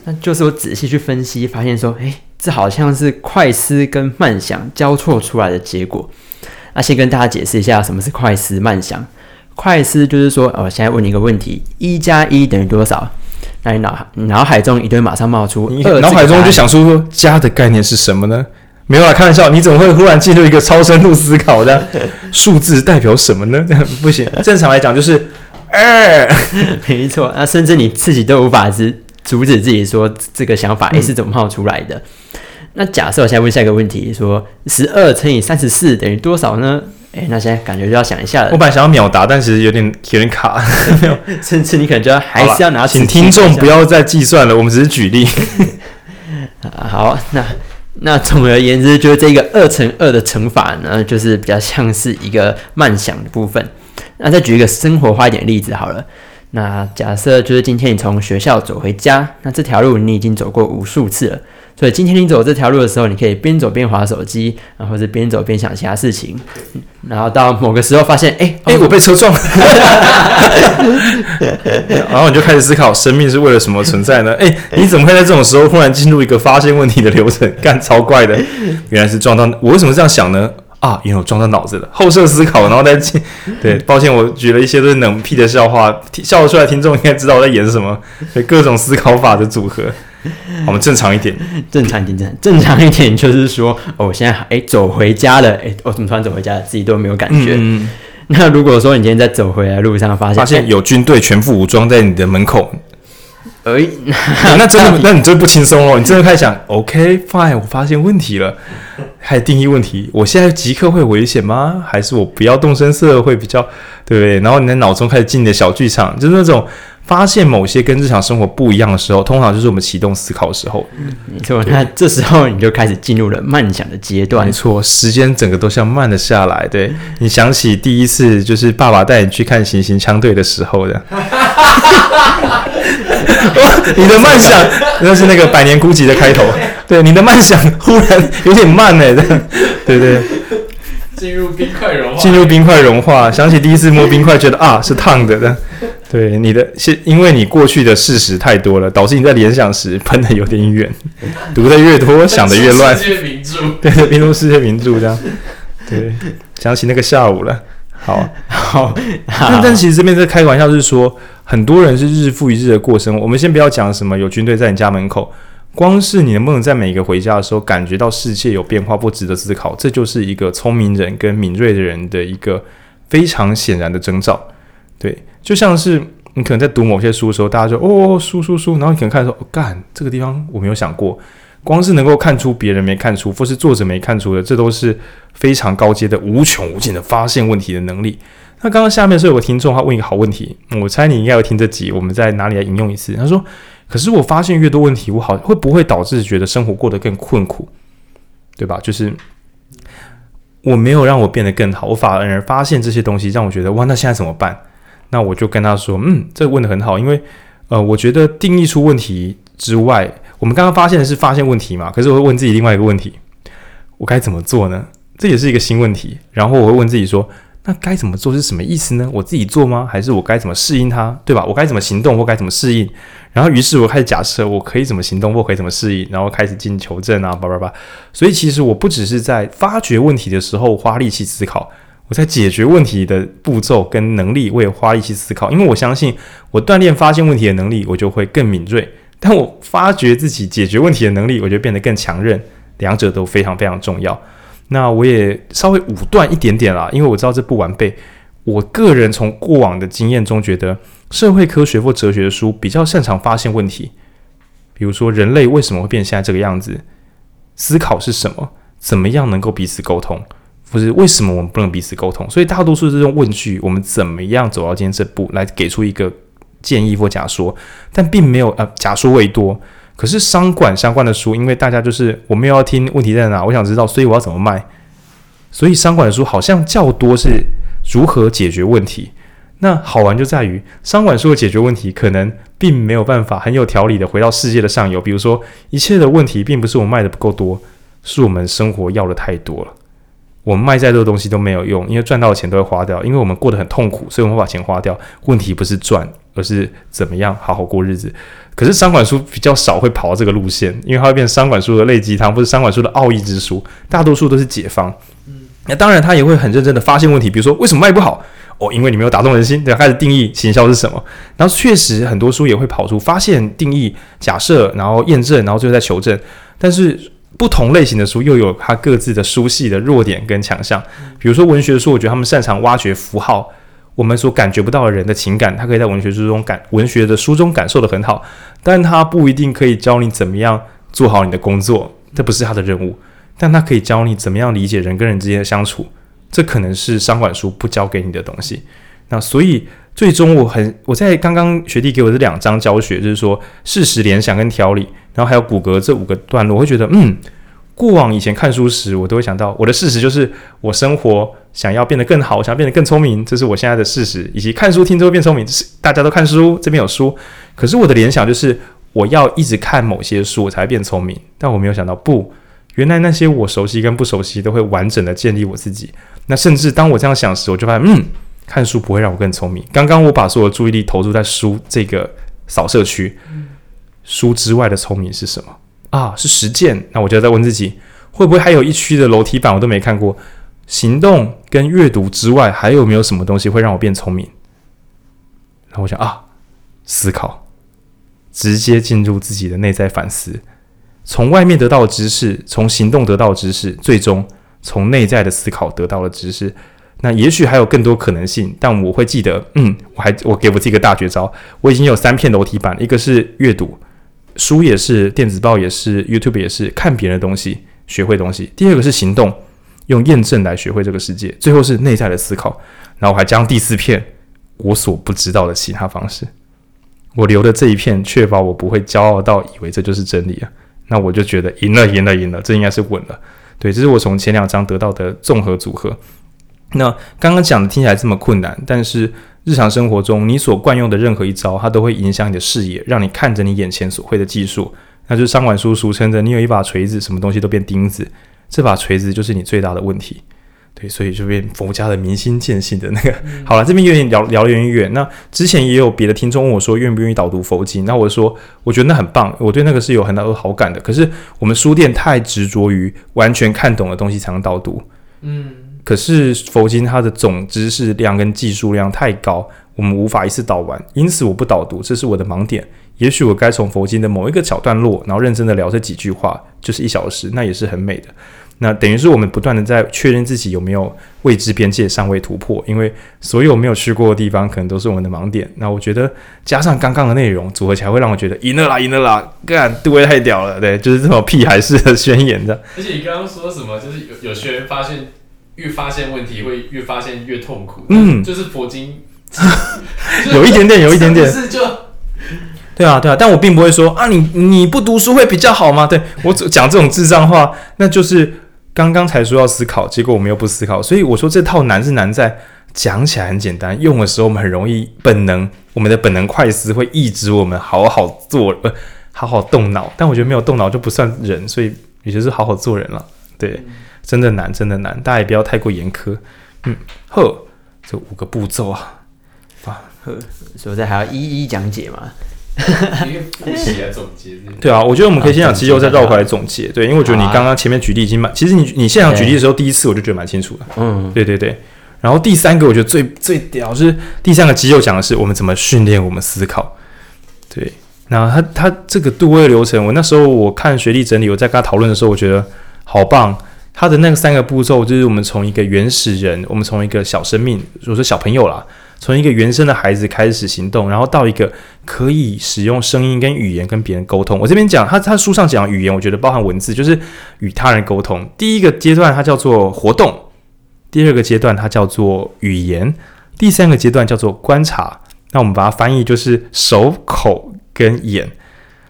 那就是我仔细去分析，发现说，哎，这好像是快思跟慢想交错出来的结果。那先跟大家解释一下什么是快思慢想。快思就是说，哦，现在问你一个问题，一加一等于多少？那你脑你脑海中一定马上冒出，你脑海中就想说说加的概念是什么呢？没有啊，开玩笑，你怎么会忽然进入一个超深度思考的？数字代表什么呢？不行，正常来讲就是二，没错。那甚至你自己都无法止阻止自己说这个想法，诶、欸，是怎么冒出来的？嗯、那假设我现在问下一个问题，说十二乘以三十四等于多少呢？哎，那现在感觉就要想一下了。我本来想要秒答，但其实有点有点卡，没有。甚至你可能就要还是要拿。请听众不要再计算了，我们只是举例。好，那那总而言之，就是这个二乘二的乘法呢，就是比较像是一个慢想的部分。那再举一个生活化一点的例子好了。那假设就是今天你从学校走回家，那这条路你已经走过无数次了。所以今天你走这条路的时候，你可以边走边划手机，然后是边走边想其他事情，然后到某个时候发现，哎哎，我被车撞了，然后你就开始思考，生命是为了什么存在呢？哎，你怎么会在这种时候忽然进入一个发现问题的流程？干超怪的，原来是撞到我，为什么这样想呢？啊，因为我撞到脑子了，后设思考，然后再进。对，抱歉，我举了一些都是冷僻的笑话，笑得出来，听众应该知道我在演什么，所以，各种思考法的组合。我们正常一点，正常一点，正正常一点，就是说，哦，我现在哎走回家了，哎，我怎么突然走回家了？自己都没有感觉。嗯，那如果说你今天在走回来路上发现，发现有军队全副武装在你的门口，哎，那真的，那你真的不轻松哦。你真的开始想，OK fine，我发现问题了，开始定义问题。我现在即刻会危险吗？还是我不要动声色会比较对不对？然后你的脑中开始进你的小剧场，就是那种。发现某些跟日常生活不一样的时候，通常就是我们启动思考的时候。嗯，没错。那这时候你就开始进入了慢想的阶段。没错，时间整个都像慢了下来。对，你想起第一次就是爸爸带你去看行刑枪队的时候的。你的慢想，那是那个《百年孤寂》的开头。对，你的慢想忽然有点慢哎。对对。进入冰块融化。进入冰块融化，想起第一次摸冰块，觉得啊是烫的的。对你的，是因为你过去的事实太多了，导致你在联想时喷的有点远，读的越多，想的越乱。世界名著，对，编出世界名著这样。对，想起那个下午了。好，好，但但其实这边在开个玩笑，是说很多人是日复一日的过生活。我们先不要讲什么有军队在你家门口，光是你能不能在每一个回家的时候感觉到世界有变化，不值得思考，这就是一个聪明人跟敏锐的人的一个非常显然的征兆。对，就像是你可能在读某些书的时候，大家就哦书书书，然后你可能看说，哦干这个地方我没有想过。光是能够看出别人没看出，或是作者没看出的，这都是非常高阶的无穷无尽的发现问题的能力。那刚刚下面是有个听众他问一个好问题，我猜你应该要听这集，我们在哪里来引用一次？他说：“可是我发现越多问题，我好会不会导致觉得生活过得更困苦，对吧？就是我没有让我变得更好，我反而发现这些东西让我觉得哇，那现在怎么办？那我就跟他说，嗯，这问得很好，因为呃，我觉得定义出问题之外。”我们刚刚发现的是发现问题嘛？可是我会问自己另外一个问题：我该怎么做呢？这也是一个新问题。然后我会问自己说：那该怎么做是什么意思呢？我自己做吗？还是我该怎么适应它？对吧？我该怎么行动或该怎么适应？然后于是我开始假设我可以怎么行动或可以怎么适应，然后开始进行求证啊，叭叭叭。所以其实我不只是在发掘问题的时候花力气思考，我在解决问题的步骤跟能力我也花力气思考，因为我相信我锻炼发现问题的能力，我就会更敏锐。但我发觉自己解决问题的能力，我就变得更强韧，两者都非常非常重要。那我也稍微武断一点点啦，因为我知道这不完备。我个人从过往的经验中觉得，社会科学或哲学的书比较擅长发现问题，比如说人类为什么会变现在这个样子，思考是什么，怎么样能够彼此沟通，或是为什么我们不能彼此沟通？所以大多数这种问句，我们怎么样走到今天这步，来给出一个。建议或假说，但并没有呃假说为多。可是商管相关的书，因为大家就是我们要听问题在哪，我想知道，所以我要怎么卖。所以商管的书好像较多是如何解决问题。那好玩就在于商管书的解决问题，可能并没有办法很有条理的回到世界的上游。比如说，一切的问题并不是我卖的不够多，是我们生活要的太多了。我们卖再多东西都没有用，因为赚到的钱都会花掉，因为我们过得很痛苦，所以我们把钱花掉。问题不是赚。而是怎么样好好过日子？可是商管书比较少会跑到这个路线，因为它会变成商管书的类鸡汤，或是商管书的奥义之书。大多数都是解方。嗯，那当然他也会很认真的发现问题，比如说为什么卖不好？哦，因为你没有打动人心。对，开始定义行销是什么。然后确实很多书也会跑出发现、定义、假设，然后验证，然后最后再求证。但是不同类型的书又有它各自的书系的弱点跟强项。比如说文学书，我觉得他们擅长挖掘符号。我们所感觉不到的人的情感，他可以在文学书中感文学的书中感受得很好，但他不一定可以教你怎么样做好你的工作，这不是他的任务。但他可以教你怎么样理解人跟人之间的相处，这可能是商管书不教给你的东西。那所以最终我很我在刚刚学弟给我这两章教学，就是说事实联想跟条理，然后还有骨骼这五个段落，我会觉得嗯。过往以前看书时，我都会想到我的事实就是我生活想要变得更好，想要变得更聪明，这是我现在的事实。以及看书听之后变聪明，是大家都看书，这边有书。可是我的联想就是我要一直看某些书，我才会变聪明。但我没有想到，不，原来那些我熟悉跟不熟悉都会完整的建立我自己。那甚至当我这样想时，我就发现，嗯，看书不会让我更聪明。刚刚我把所有的注意力投注在书这个扫射区，书之外的聪明是什么？啊，是实践。那我就在问自己，会不会还有一区的楼梯板我都没看过？行动跟阅读之外，还有没有什么东西会让我变聪明？然后我想啊，思考，直接进入自己的内在反思，从外面得到的知识，从行动得到的知识，最终从内在的思考得到的知识。那也许还有更多可能性，但我会记得，嗯，我还我给我自己一个大绝招，我已经有三片楼梯板，一个是阅读。书也是，电子报也是，YouTube 也是，看别人的东西学会东西。第二个是行动，用验证来学会这个世界。最后是内在的思考。然后我还将第四片我所不知道的其他方式，我留的这一片，确保我不会骄傲到以为这就是真理啊。那我就觉得赢了，赢了，赢了，这应该是稳了。对，这是我从前两章得到的综合组合。那刚刚讲的听起来这么困难，但是。日常生活中，你所惯用的任何一招，它都会影响你的视野，让你看着你眼前所会的技术。那就是商管书俗称的，你有一把锤子，什么东西都变钉子。这把锤子就是你最大的问题。对，所以就变佛家的明心见性的那个。嗯、好了，这边有点聊聊得有点远。那之前也有别的听众问我说，愿不愿意导读佛经？那我说，我觉得那很棒，我对那个是有很大的好感的。可是我们书店太执着于完全看懂的东西才能导读。嗯。可是佛经它的总知识量跟技术量太高，我们无法一次导完，因此我不导读，这是我的盲点。也许我该从佛经的某一个小段落，然后认真的聊这几句话，就是一小时，那也是很美的。那等于是我们不断的在确认自己有没有未知边界尚未突破，因为所有没有去过的地方，可能都是我们的盲点。那我觉得加上刚刚的内容组合起来，会让我觉得赢了啦，赢了啦，干，杜威太屌了，对，就是这种屁孩式的宣言的。而且你刚刚说什么，就是有有些人发现越发现问题会越发现越痛苦，嗯，就是佛经。有一点点，有一点点，是就，对啊，对啊，但我并不会说啊，你你不读书会比较好吗？对，我讲这种智障话，那就是刚刚才说要思考，结果我们又不思考，所以我说这套难是难在讲起来很简单，用的时候我们很容易本能，我们的本能快思会抑制我们好好做，呃，好好动脑，但我觉得没有动脑就不算人，所以也就是好好做人了。对，真的难，真的难，大家也不要太过严苛。嗯，呵，这五个步骤啊。所以这还要一一讲解嘛？因为复习来总结。对啊，我觉得我们可以先讲肌肉，再绕回来总结。对，因为我觉得你刚刚前面举例已经蛮，其实你你现场举例的时候，第一次我就觉得蛮清楚的。嗯，对对对。然后第三个，我觉得最最屌是第三个肌肉讲的是我们怎么训练我们思考。对，那他他这个杜威流程，我那时候我看学历整理，我在跟他讨论的时候，我觉得好棒。他的那个三个步骤，就是我们从一个原始人，我们从一个小生命，如果说小朋友啦。从一个原生的孩子开始行动，然后到一个可以使用声音跟语言跟别人沟通。我这边讲他他书上讲语言，我觉得包含文字，就是与他人沟通。第一个阶段它叫做活动，第二个阶段它叫做语言，第三个阶段叫做观察。那我们把它翻译就是手、口跟眼。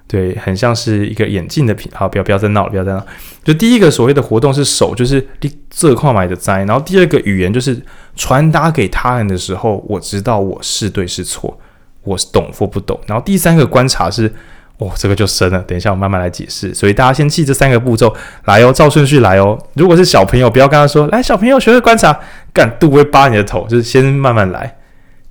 对，很像是一个眼镜的品。好，不要不要再闹了，不要再闹。就第一个所谓的活动是手，就是你这块买的灾。然后第二个语言就是传达给他人的时候，我知道我是对是错，我是懂或不懂。然后第三个观察是，哦，这个就深了。等一下我慢慢来解释。所以大家先记这三个步骤来哦，照顺序来哦。如果是小朋友，不要跟他说，来，小朋友学会观察，干，杜威扒你的头，就是先慢慢来。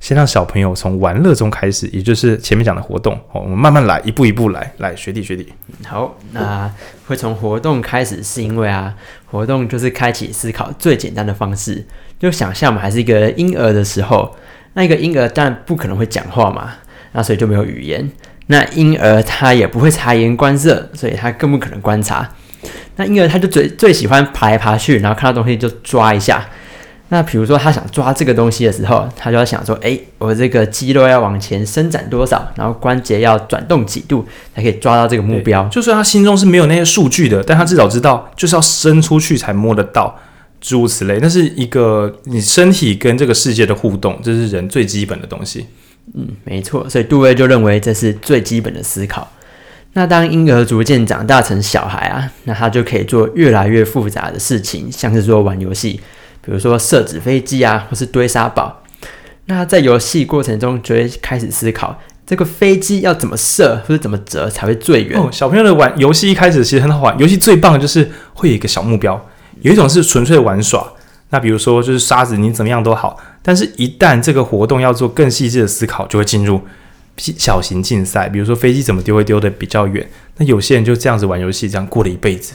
先让小朋友从玩乐中开始，也就是前面讲的活动。好，我们慢慢来，一步一步来。来，学弟学弟。好，那会从活动开始，是因为啊，活动就是开启思考最简单的方式。就想象我们还是一个婴儿的时候，那一个婴儿当然不可能会讲话嘛，那所以就没有语言。那婴儿他也不会察言观色，所以他更不可能观察。那婴儿他就最最喜欢爬来爬去，然后看到东西就抓一下。那比如说，他想抓这个东西的时候，他就要想说：“诶，我这个肌肉要往前伸展多少，然后关节要转动几度，才可以抓到这个目标。”就算他心中是没有那些数据的，但他至少知道，就是要伸出去才摸得到，诸如此类。那是一个你身体跟这个世界的互动，这是人最基本的东西。嗯，没错。所以杜威就认为这是最基本的思考。那当婴儿逐渐长大成小孩啊，那他就可以做越来越复杂的事情，像是说玩游戏。比如说设纸飞机啊，或是堆沙堡。那在游戏过程中，就会开始思考这个飞机要怎么射，或者怎么折才会最远。哦，小朋友的玩游戏一开始其实很好玩，游戏最棒的就是会有一个小目标。有一种是纯粹玩耍，那比如说就是沙子，你怎么样都好。但是，一旦这个活动要做更细致的思考，就会进入小型竞赛。比如说飞机怎么丢会丢得比较远。那有些人就这样子玩游戏，这样过了一辈子。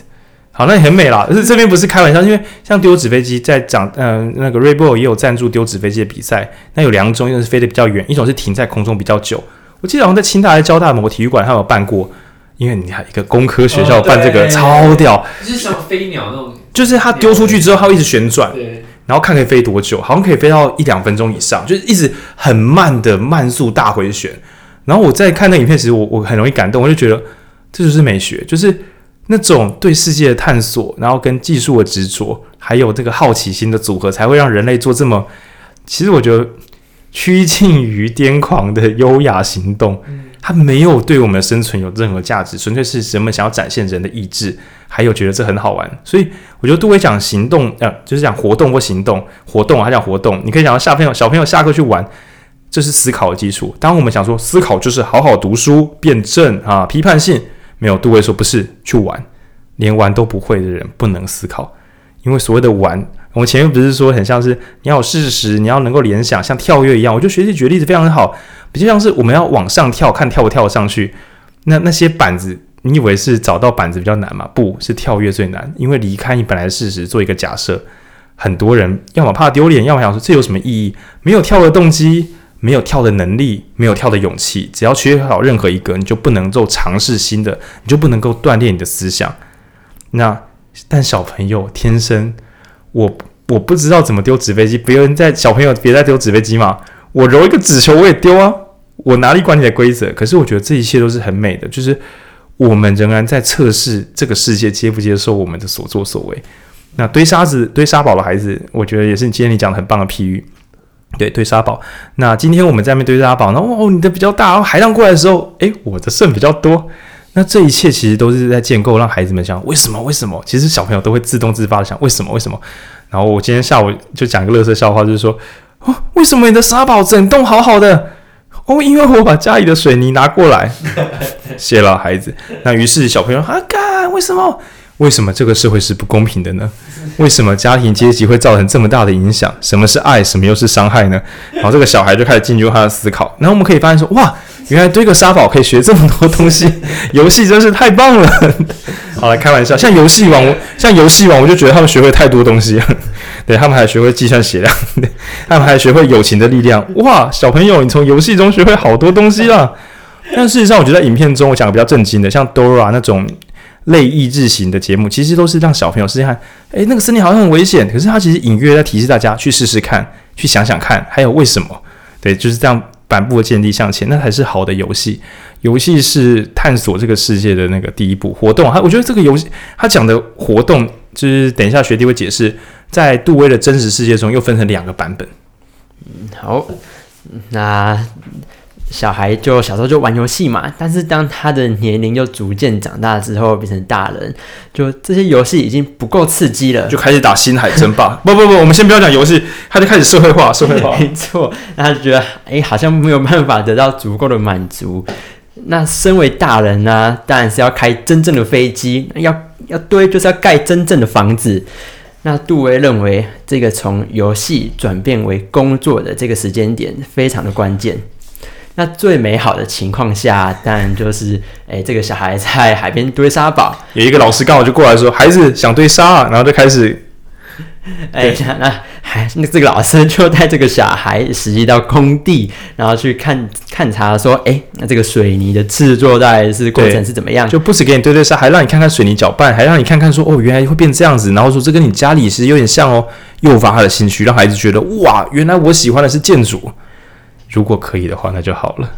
好，那也很美啦。可是这边不是开玩笑，因为像丢纸飞机，在讲，嗯、呃，那个 Red Bull 也有赞助丢纸飞机的比赛。那有两种，一种是飞得比较远，一种是停在空中比较久。我记得好像在清大还是交大某个体育馆，他有办过。因为你看一个工科学校办这个、哦、超屌，就是像飞鸟那种，就是它丢出去之后，它会一直旋转，对，然后看可以飞多久，好像可以飞到一两分钟以上，就是一直很慢的慢速大回旋。然后我在看那影片，时我我很容易感动，我就觉得这就是美学，就是。那种对世界的探索，然后跟技术的执着，还有这个好奇心的组合，才会让人类做这么，其实我觉得趋近于癫狂的优雅行动。它没有对我们的生存有任何价值，纯粹是人们想要展现人的意志，还有觉得这很好玩。所以我觉得杜威讲行动，呃，就是讲活动或行动，活动还讲活动。你可以讲到小朋友，小朋友下课去玩，这是思考的基础。当我们想说思考就是好好读书、辩证啊、批判性。没有，杜威说不是去玩，连玩都不会的人不能思考，因为所谓的玩，我们前面不是说很像是你要有事实，你要能够联想，像跳跃一样。我觉得学习举例子非常好，比较像是我们要往上跳，看跳不跳得上去。那那些板子，你以为是找到板子比较难吗？不是跳跃最难，因为离开你本来的事实做一个假设，很多人要么怕丢脸，要么想说这有什么意义？没有跳的动机，没有跳的能力，没有跳的勇气。只要缺少任何一个，你就不能够尝试新的，你就不能够锻炼你的思想。那但小朋友天生，我我不知道怎么丢纸飞机，别人在小朋友别再丢纸飞机嘛，我揉一个纸球我也丢啊，我哪里管你的规则？可是我觉得这一切都是很美的，就是我们仍然在测试这个世界接不接受我们的所作所为。那堆沙子、堆沙堡的孩子，我觉得也是你今天你讲的很棒的譬喻。对，堆沙堡。那今天我们在面堆沙堡，然后哦，你的比较大，然后海浪过来的时候，诶，我的剩比较多。那这一切其实都是在建构，让孩子们想为什么？为什么？其实小朋友都会自动自发的想为什么？为什么？然后我今天下午就讲一个乐色笑话，就是说，哦，为什么你的沙堡整栋好好的？哦，因为我把家里的水泥拿过来，谢了孩子。那于是小朋友啊，干，为什么？为什么这个社会是不公平的呢？为什么家庭阶级会造成这么大的影响？什么是爱？什么又是伤害呢？然后这个小孩就开始进入他的思考。然后我们可以发现说，哇，原来堆个沙堡可以学这么多东西，游戏真是太棒了。好，来开玩笑，像游戏王，像游戏王，我就觉得他们学会太多东西了。对，他们还学会计算血量，他们还学会友情的力量。哇，小朋友，你从游戏中学会好多东西了。但事实上，我觉得在影片中我讲的比较震惊的，像 Dora 那种。类益智型的节目，其实都是让小朋友试试看，诶，那个森林好像很危险，可是他其实隐约在提示大家去试试看，去想想看，还有为什么？对，就是这样反步的建立向前，那才是好的游戏。游戏是探索这个世界的那个第一步。活动，他我觉得这个游戏他讲的活动，就是等一下学弟会解释，在杜威的真实世界中又分成两个版本。嗯，好，那。小孩就小时候就玩游戏嘛，但是当他的年龄又逐渐长大之后，变成大人，就这些游戏已经不够刺激了，就开始打星海争霸。不不不，我们先不要讲游戏，他就开始社会化，社会化。没错，那他就觉得哎、欸，好像没有办法得到足够的满足。那身为大人呢、啊，当然是要开真正的飞机，要要堆就是要盖真正的房子。那杜威认为，这个从游戏转变为工作的这个时间点非常的关键。那最美好的情况下，当然就是，诶、欸，这个小孩在海边堆沙堡，有一个老师刚好就过来说，孩子想堆沙，然后就开始，哎、欸，那还那这个老师就带这个小孩实际到工地，然后去看看察说，哎、欸，那这个水泥的制作大概是过程是怎么样？就不止给你堆堆沙，还让你看看水泥搅拌，还让你看看说，哦，原来会变这样子，然后说这跟你家里其实有点像哦，诱发他的兴趣，让孩子觉得哇，原来我喜欢的是建筑。如果可以的话，那就好了。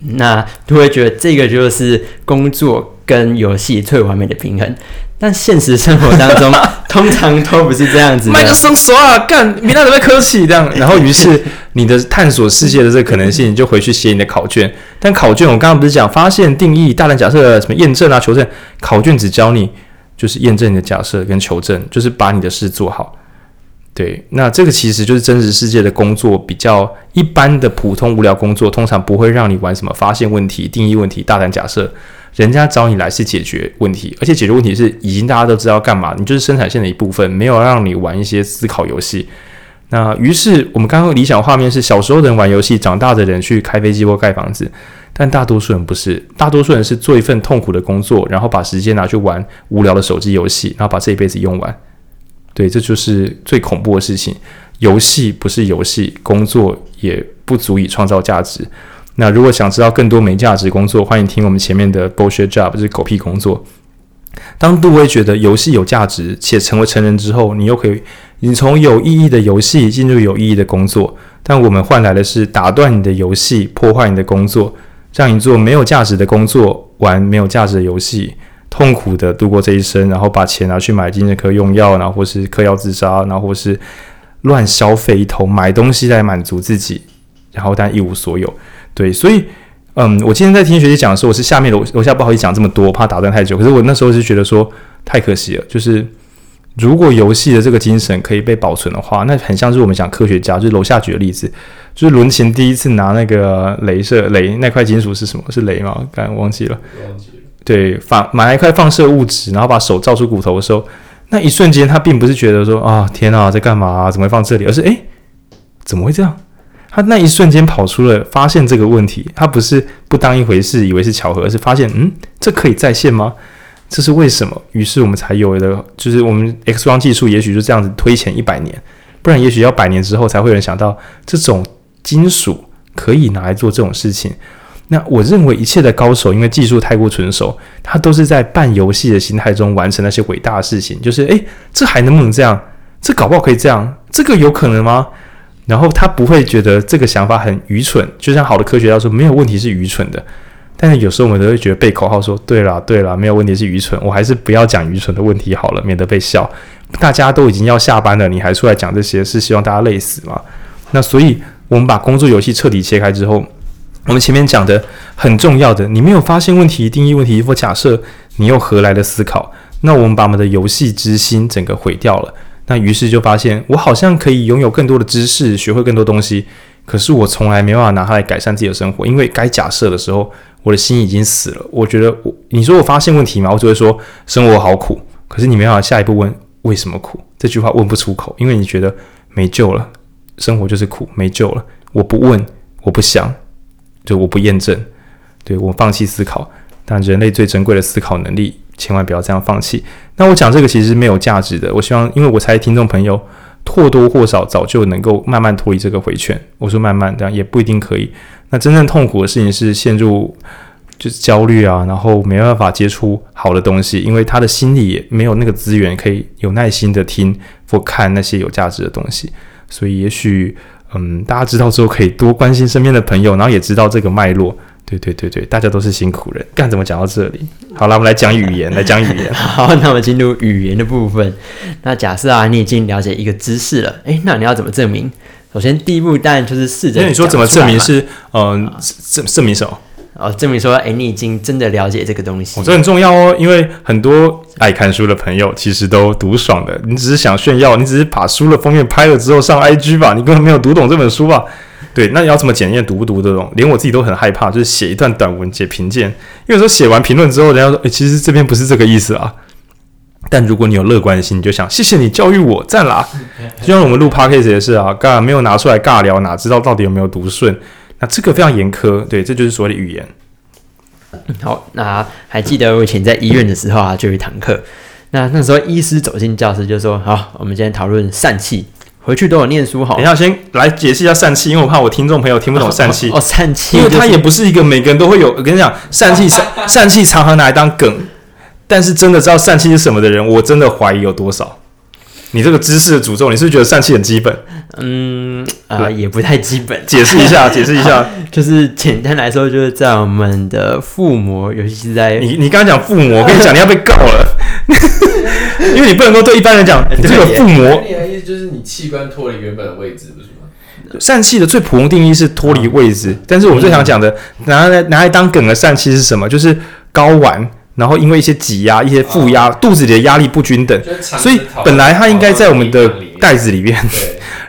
那就会觉得这个就是工作跟游戏最完美的平衡。但现实生活当中，通常都不是这样子的。麦克生说啊，干，你那准备客气这样。然后，于是你的探索世界的这个可能性，你就回去写你的考卷。但考卷，我刚刚不是讲发现、定义、大胆假设、什么验证啊、求证？考卷只教你就是验证你的假设跟求证，就是把你的事做好。对，那这个其实就是真实世界的工作，比较一般的普通无聊工作，通常不会让你玩什么发现问题、定义问题、大胆假设。人家找你来是解决问题，而且解决问题是已经大家都知道干嘛，你就是生产线的一部分，没有让你玩一些思考游戏。那于是我们刚刚理想画面是小时候的人玩游戏，长大的人去开飞机或盖房子，但大多数人不是，大多数人是做一份痛苦的工作，然后把时间拿去玩无聊的手机游戏，然后把这一辈子用完。对，这就是最恐怖的事情。游戏不是游戏，工作也不足以创造价值。那如果想知道更多没价值工作，欢迎听我们前面的 bullshit job，就是狗屁工作。当杜威觉得游戏有价值且成为成人之后，你又可以，你从有意义的游戏进入有意义的工作。但我们换来的是打断你的游戏，破坏你的工作，让你做没有价值的工作，玩没有价值的游戏。痛苦的度过这一生，然后把钱拿去买精神科用药，然后或是嗑药自杀，然后或是乱消费一通，买东西来满足自己，然后但一无所有。对，所以，嗯，我今天在听学姐讲的时候，我是下面楼楼下不好意思讲这么多，怕打断太久。可是我那时候是觉得说太可惜了，就是如果游戏的这个精神可以被保存的话，那很像是我们讲科学家，就是楼下举的例子，就是伦琴第一次拿那个镭射镭那块金属是什么？是镭吗？刚才忘记了。忘记了。对，放买一块放射物质，然后把手照出骨头的时候，那一瞬间他并不是觉得说啊天啊，在干嘛？怎么会放这里？而是诶，怎么会这样？他那一瞬间跑出了发现这个问题，他不是不当一回事，以为是巧合，而是发现嗯，这可以再现吗？这是为什么？于是我们才有了，就是我们 X 光技术也许就这样子推前一百年，不然也许要百年之后才会有人想到这种金属可以拿来做这种事情。那我认为一切的高手，因为技术太过纯熟，他都是在半游戏的心态中完成那些伟大的事情。就是，诶，这还能不能这样？这搞不好可以这样？这个有可能吗？然后他不会觉得这个想法很愚蠢。就像好的科学家说，没有问题是愚蠢的。但是有时候我们都会觉得背口号说，对啦，对啦，没有问题是愚蠢。我还是不要讲愚蠢的问题好了，免得被笑。大家都已经要下班了，你还出来讲这些，是希望大家累死吗？那所以，我们把工作游戏彻底切开之后。我们前面讲的很重要的，你没有发现问题、定义问题或假设，你又何来的思考？那我们把我们的游戏之心整个毁掉了。那于是就发现，我好像可以拥有更多的知识，学会更多东西，可是我从来没办法拿它来改善自己的生活，因为该假设的时候，我的心已经死了。我觉得我，你说我发现问题吗？我只会说生活好苦。可是你没办法下一步问为什么苦？这句话问不出口，因为你觉得没救了，生活就是苦，没救了。我不问，我不想。就我不验证，对，我放弃思考，但人类最珍贵的思考能力，千万不要这样放弃。那我讲这个其实没有价值的。我希望，因为我猜听众朋友或多或少早就能够慢慢脱离这个回圈。我说慢慢这样也不一定可以。那真正痛苦的事情是陷入就是焦虑啊，然后没办法接触好的东西，因为他的心里也没有那个资源可以有耐心的听或看那些有价值的东西，所以也许。嗯，大家知道之后可以多关心身边的朋友，然后也知道这个脉络。对对对对，大家都是辛苦人。干怎么讲到这里？好了，我们来讲语言，来讲语言。好，那我们进入语言的部分。那假设啊，你已经了解一个知识了，诶，那你要怎么证明？首先，第一步当然就是试着。那你说怎么证明是？嗯，证证明什么？哦，证明说，哎，你已经真的了解这个东西。哦，这很重要哦，因为很多爱看书的朋友其实都读爽的。你只是想炫耀，你只是把书的封面拍了之后上 IG 吧，你根本没有读懂这本书吧？对，那你要怎么检验读不读得懂？连我自己都很害怕，就是写一段短文写评鉴，因为有时候写完评论之后，人家说，哎，其实这边不是这个意思啊。但如果你有乐观心，你就想，谢谢你教育我，赞啦。就像我们录 Podcast 也是啊，尬没有拿出来尬聊，哪知道到底有没有读顺？那这个非常严苛，对，这就是所谓的语言。好，那还记得我以前在医院的时候啊，就有一堂课。那那时候医师走进教室就说：“好，我们今天讨论疝气，回去都有念书好。”等一下，先来解释一下疝气，因为我怕我听众朋友听不懂疝气。哦，疝气，因为它也不是一个每个人都会有。我跟你讲，疝气常疝气常常拿来当梗，但是真的知道疝气是什么的人，我真的怀疑有多少。你这个知识的诅咒，你是不是觉得疝气很基本？嗯啊，呃、也不太基本。解释一下，解释一下，就是简单来说，就是在我们的腹膜，尤其是在你你刚刚讲腹膜，我跟你讲，你要被告了，因为你不能够对一般人讲这个腹膜。你的意思就是你器官脱离原本的位置，不是吗？疝气的最普通定义是脱离位置，但是我们最想讲的拿来拿来当梗的疝气是什么？就是睾丸。然后因为一些挤压、一些负压，肚子里的压力不均等，所以本来它应该在我们的袋子里面，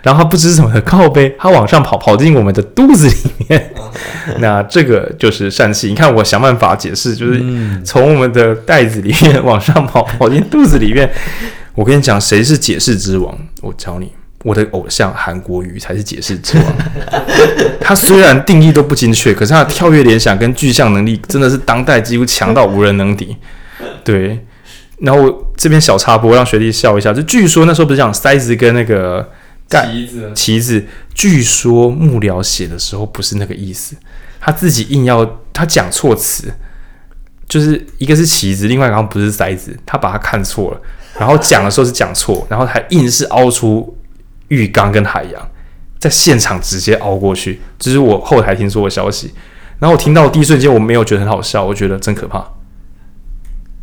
然后他不知怎么的靠背，他往上跑，跑进我们的肚子里面。那这个就是疝气。你看我想办法解释，就是从我们的袋子里面往上跑，跑进肚子里面。我跟你讲，谁是解释之王？我教你。我的偶像韩国瑜才是解释之王。他虽然定义都不精确，可是他的跳跃联想跟具象能力真的是当代几乎强到无人能敌。对，然后这边小插播让学弟笑一下，就据说那时候不是讲塞子跟那个旗子，旗子，据说幕僚写的时候不是那个意思，他自己硬要他讲错词，就是一个是旗子，另外一个不是塞子，他把它看错了，然后讲的时候是讲错，然后还硬是凹出。浴缸跟海洋在现场直接凹过去，这是我后台听说的消息。然后我听到第一瞬间，我没有觉得很好笑，我觉得真可怕，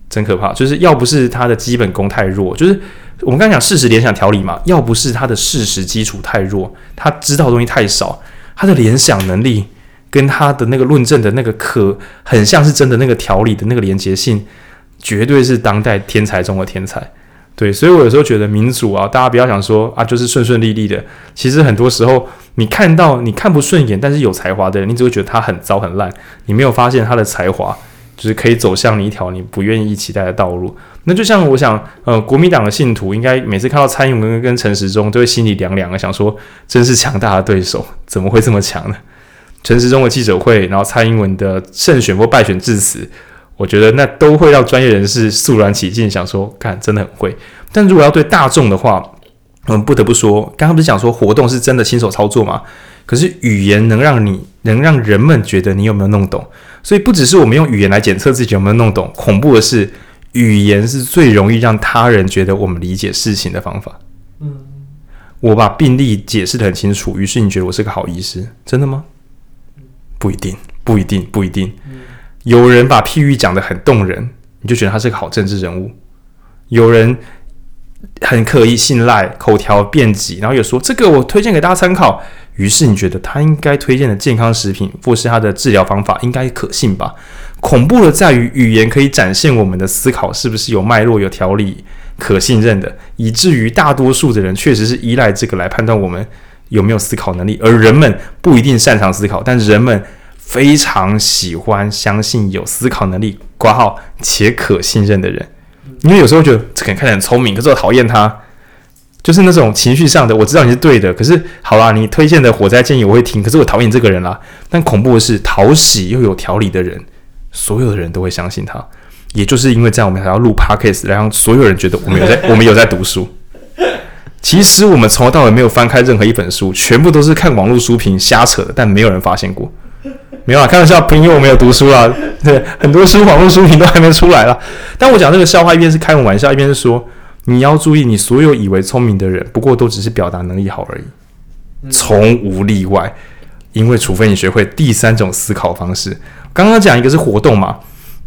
真可怕。就是要不是他的基本功太弱，就是我们刚才讲事实联想条理嘛，要不是他的事实基础太弱，他知道的东西太少，他的联想能力跟他的那个论证的那个可很像是真的那个条理的那个连结性，绝对是当代天才中的天才。对，所以我有时候觉得民主啊，大家不要想说啊，就是顺顺利利的。其实很多时候，你看到你看不顺眼，但是有才华的人，你只会觉得他很糟很烂。你没有发现他的才华，就是可以走向你一条你不愿意期待的道路。那就像我想，呃，国民党的信徒应该每次看到蔡英文跟陈时中，都会心里凉凉的，想说，真是强大的对手，怎么会这么强呢？陈时中的记者会，然后蔡英文的胜选或败选致辞。我觉得那都会让专业人士肃然起敬，想说，看真的很会。但如果要对大众的话，我们不得不说，刚刚不是讲说活动是真的亲手操作吗？可是语言能让你能让人们觉得你有没有弄懂。所以不只是我们用语言来检测自己有没有弄懂，恐怖的是，语言是最容易让他人觉得我们理解事情的方法。嗯，我把病例解释得很清楚，于是你觉得我是个好医师，真的吗？不一定，不一定，不一定。有人把譬喻讲得很动人，你就觉得他是个好政治人物。有人很可以信赖，口条辩捷，然后又说这个我推荐给大家参考。于是你觉得他应该推荐的健康食品或是他的治疗方法应该可信吧？恐怖的在于语言可以展现我们的思考是不是有脉络、有条理、可信任的，以至于大多数的人确实是依赖这个来判断我们有没有思考能力，而人们不一定擅长思考，但人们非常喜欢相信有思考能力、括号且可信任的人，因为有时候觉得这个人看起来很聪明，可是我讨厌他。就是那种情绪上的，我知道你是对的，可是好啦，你推荐的火灾建议我会听，可是我讨厌这个人啦。但恐怖的是，讨喜又有条理的人，所有的人都会相信他。也就是因为这样，我们才要录 podcast，来让所有人觉得我们有在，我们有在读书。其实我们从头到尾没有翻开任何一本书，全部都是看网络书评瞎扯的，但没有人发现过。没有啊，开玩笑，因为我没有读书啊。对，很多书网络书评都还没出来啦。但我讲这个笑话一边是开我玩笑，一边是说。你要注意，你所有以为聪明的人，不过都只是表达能力好而已，从无例外。因为除非你学会第三种思考方式，刚刚讲一个是活动嘛，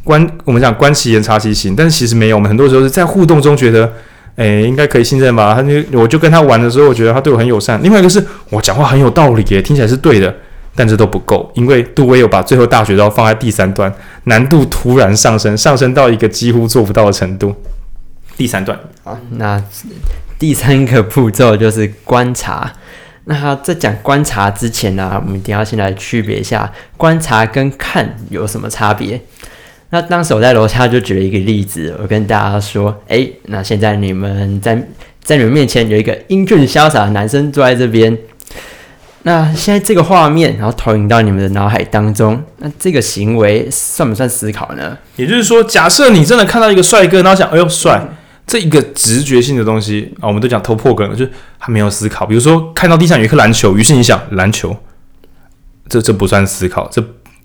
观我们讲观其言察其行，但是其实没有，我们很多时候是在互动中觉得，诶，应该可以信任吧？他就我就跟他玩的时候，我觉得他对我很友善。另外一个是我讲话很有道理耶，听起来是对的，但这都不够，因为杜威有把最后大绝招放在第三段，难度突然上升，上升到一个几乎做不到的程度。第三段啊，那第三个步骤就是观察。那在讲观察之前呢、啊，我们一定要先来区别一下观察跟看有什么差别。那当时我在楼下就举了一个例子，我跟大家说：“诶、欸，那现在你们在在你们面前有一个英俊潇洒的男生坐在这边。那现在这个画面，然后投影到你们的脑海当中，那这个行为算不算思考呢？也就是说，假设你真的看到一个帅哥，然后想：哎呦，帅。”这一个直觉性的东西啊，我们都讲偷破梗了，就是他没有思考。比如说看到地上有一颗篮球，于是你想篮球，这这不算思考，这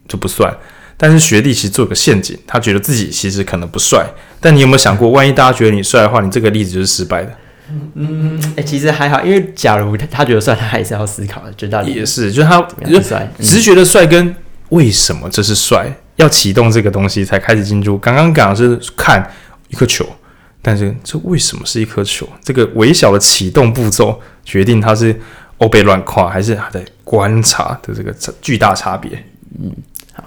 这不算。但是学弟其实做个陷阱，他觉得自己其实可能不帅。但你有没有想过，万一大家觉得你帅的话，你这个例子就是失败的。嗯嗯，哎、其实还好，因为假如他他觉得帅，他还是要思考的，觉得也是，就是他帅，直觉的帅跟为什么这是帅，要启动这个东西才开始进入。刚刚讲的是看一颗球。但是这为什么是一颗球？这个微小的启动步骤决定它是欧贝乱跨，还是他在观察的这个巨大差别？嗯，好。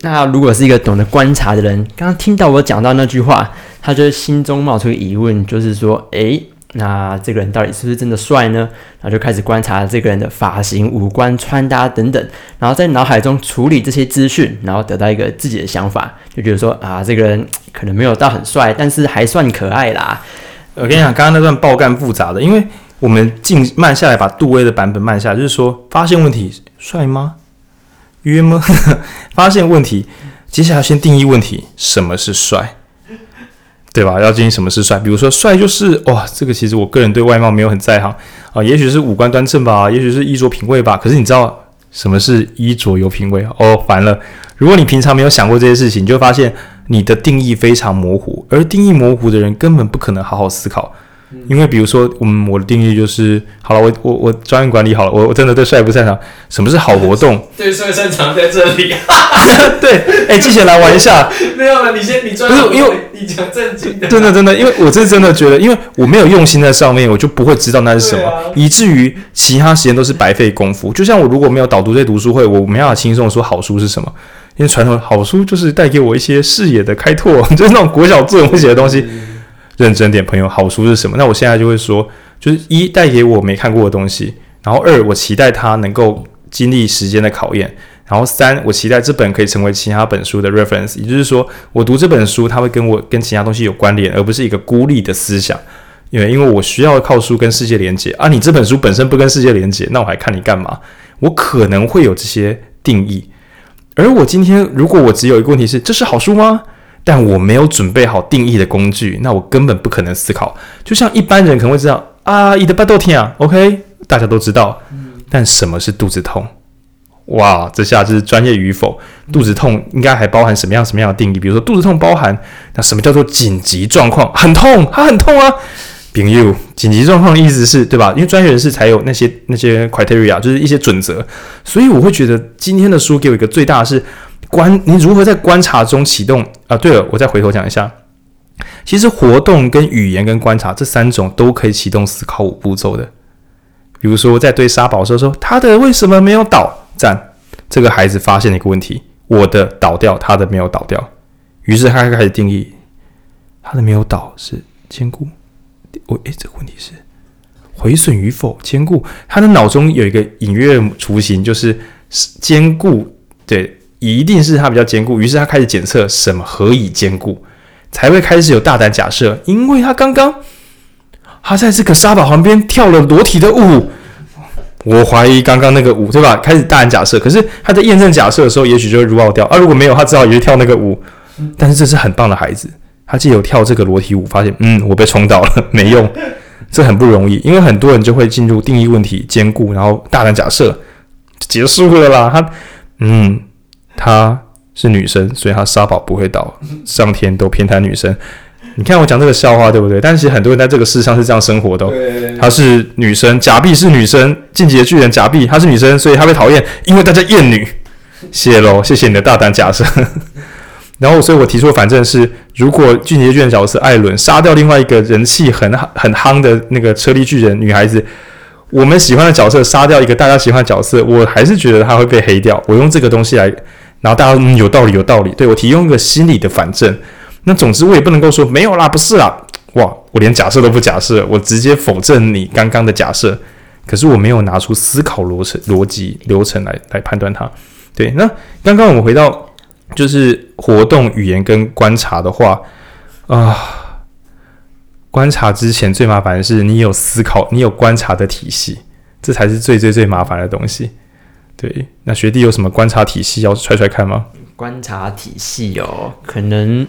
那如果是一个懂得观察的人，刚刚听到我讲到那句话，他就心中冒出疑问，就是说，诶。那这个人到底是不是真的帅呢？然后就开始观察这个人的发型、五官、穿搭等等，然后在脑海中处理这些资讯，然后得到一个自己的想法，就觉得说啊，这个人可能没有到很帅，但是还算可爱啦。我跟你讲，刚刚那段爆干复杂的，因为我们静慢下来，把杜威的版本慢下来，就是说发现问题，帅吗？约吗？发现问题，接下来先定义问题，什么是帅？对吧？要进行什么是帅？比如说，帅就是哇，这个其实我个人对外貌没有很在行啊，也许是五官端正吧，也许是衣着品味吧。可是你知道什么是衣着有品味？哦，烦了！如果你平常没有想过这些事情，你就发现你的定义非常模糊，而定义模糊的人根本不可能好好思考。因为比如说，嗯，我的定义就是好了，我我我专业管理好了，我我真的对帅不擅长。什么是好活动？对帅擅长在这里。对，哎，记起来玩一下。没有了，你先，你专业。不是因为你讲正经的。真的真的，因为我是真的觉得，因为我没有用心在上面，我就不会知道那是什么，啊、以至于其他时间都是白费功夫。就像我如果没有导读这读书会，我没办法轻松的说好书是什么，因为传统好书就是带给我一些视野的开拓，就是那种国小作文会写的东西。认真点，朋友，好书是什么？那我现在就会说，就是一带给我没看过的东西，然后二我期待它能够经历时间的考验，然后三我期待这本可以成为其他本书的 reference，也就是说，我读这本书，它会跟我跟其他东西有关联，而不是一个孤立的思想。因为因为我需要靠书跟世界连接啊，你这本书本身不跟世界连接，那我还看你干嘛？我可能会有这些定义，而我今天如果我只有一个问题是，这是好书吗？但我没有准备好定义的工具，那我根本不可能思考。就像一般人可能会知道啊，伊的巴豆天啊，OK，大家都知道。但什么是肚子痛？哇，这下就是专业与否。肚子痛应该还包含什么样什么样的定义？比如说肚子痛包含那什么叫做紧急状况？很痛，它很痛啊。禀 you，紧急状况的意思是对吧？因为专业人士才有那些那些 criteria，就是一些准则。所以我会觉得今天的书给我一个最大的是观，你如何在观察中启动啊？对了，我再回头讲一下，其实活动跟语言跟观察这三种都可以启动思考五步骤的。比如说在对沙宝说说他的为什么没有倒？赞，这个孩子发现了一个问题：我的倒掉，他的没有倒掉。于是他开始定义，他的没有倒是坚固。我诶，这个问题是毁损与否坚固？他的脑中有一个隐约雏形，就是坚固，对，一定是他比较坚固。于是他开始检测什么何以坚固，才会开始有大胆假设，因为他刚刚他在这个沙堡旁边跳了裸体的舞。我怀疑刚刚那个舞，对吧？开始大胆假设，可是他在验证假设的时候，也许就会 rule 掉啊。如果没有，他只好也去跳那个舞。但是这是很棒的孩子，他既有跳这个裸体舞，发现嗯，我被冲倒了，没用，这很不容易。因为很多人就会进入定义问题、坚固，然后大胆假设，结束了啦。他嗯，她是女生，所以她沙堡不会倒，上天都偏袒女生。你看我讲这个笑话对不对？但是其实很多人在这个世上是这样生活的哦。她是女生，假币是女生，进击的巨人假币她是女生，所以她被讨厌，因为大家厌女。谢喽，谢谢你的大胆假设。然后，所以我提出的反正是：如果进击的巨人角色艾伦杀掉另外一个人气很很夯的那个车力巨人女孩子，我们喜欢的角色杀掉一个大家喜欢的角色，我还是觉得他会被黑掉。我用这个东西来，然后大家嗯有道理有道理，对，我提供一个心理的反证。那总之我也不能够说没有啦，不是啦，哇，我连假设都不假设，我直接否证你刚刚的假设。可是我没有拿出思考逻辑、逻辑流程来来判断它。对，那刚刚我们回到就是活动语言跟观察的话啊，观察之前最麻烦的是你有思考，你有观察的体系，这才是最最最麻烦的东西。对，那学弟有什么观察体系要踹踹看吗？观察体系哦，可能。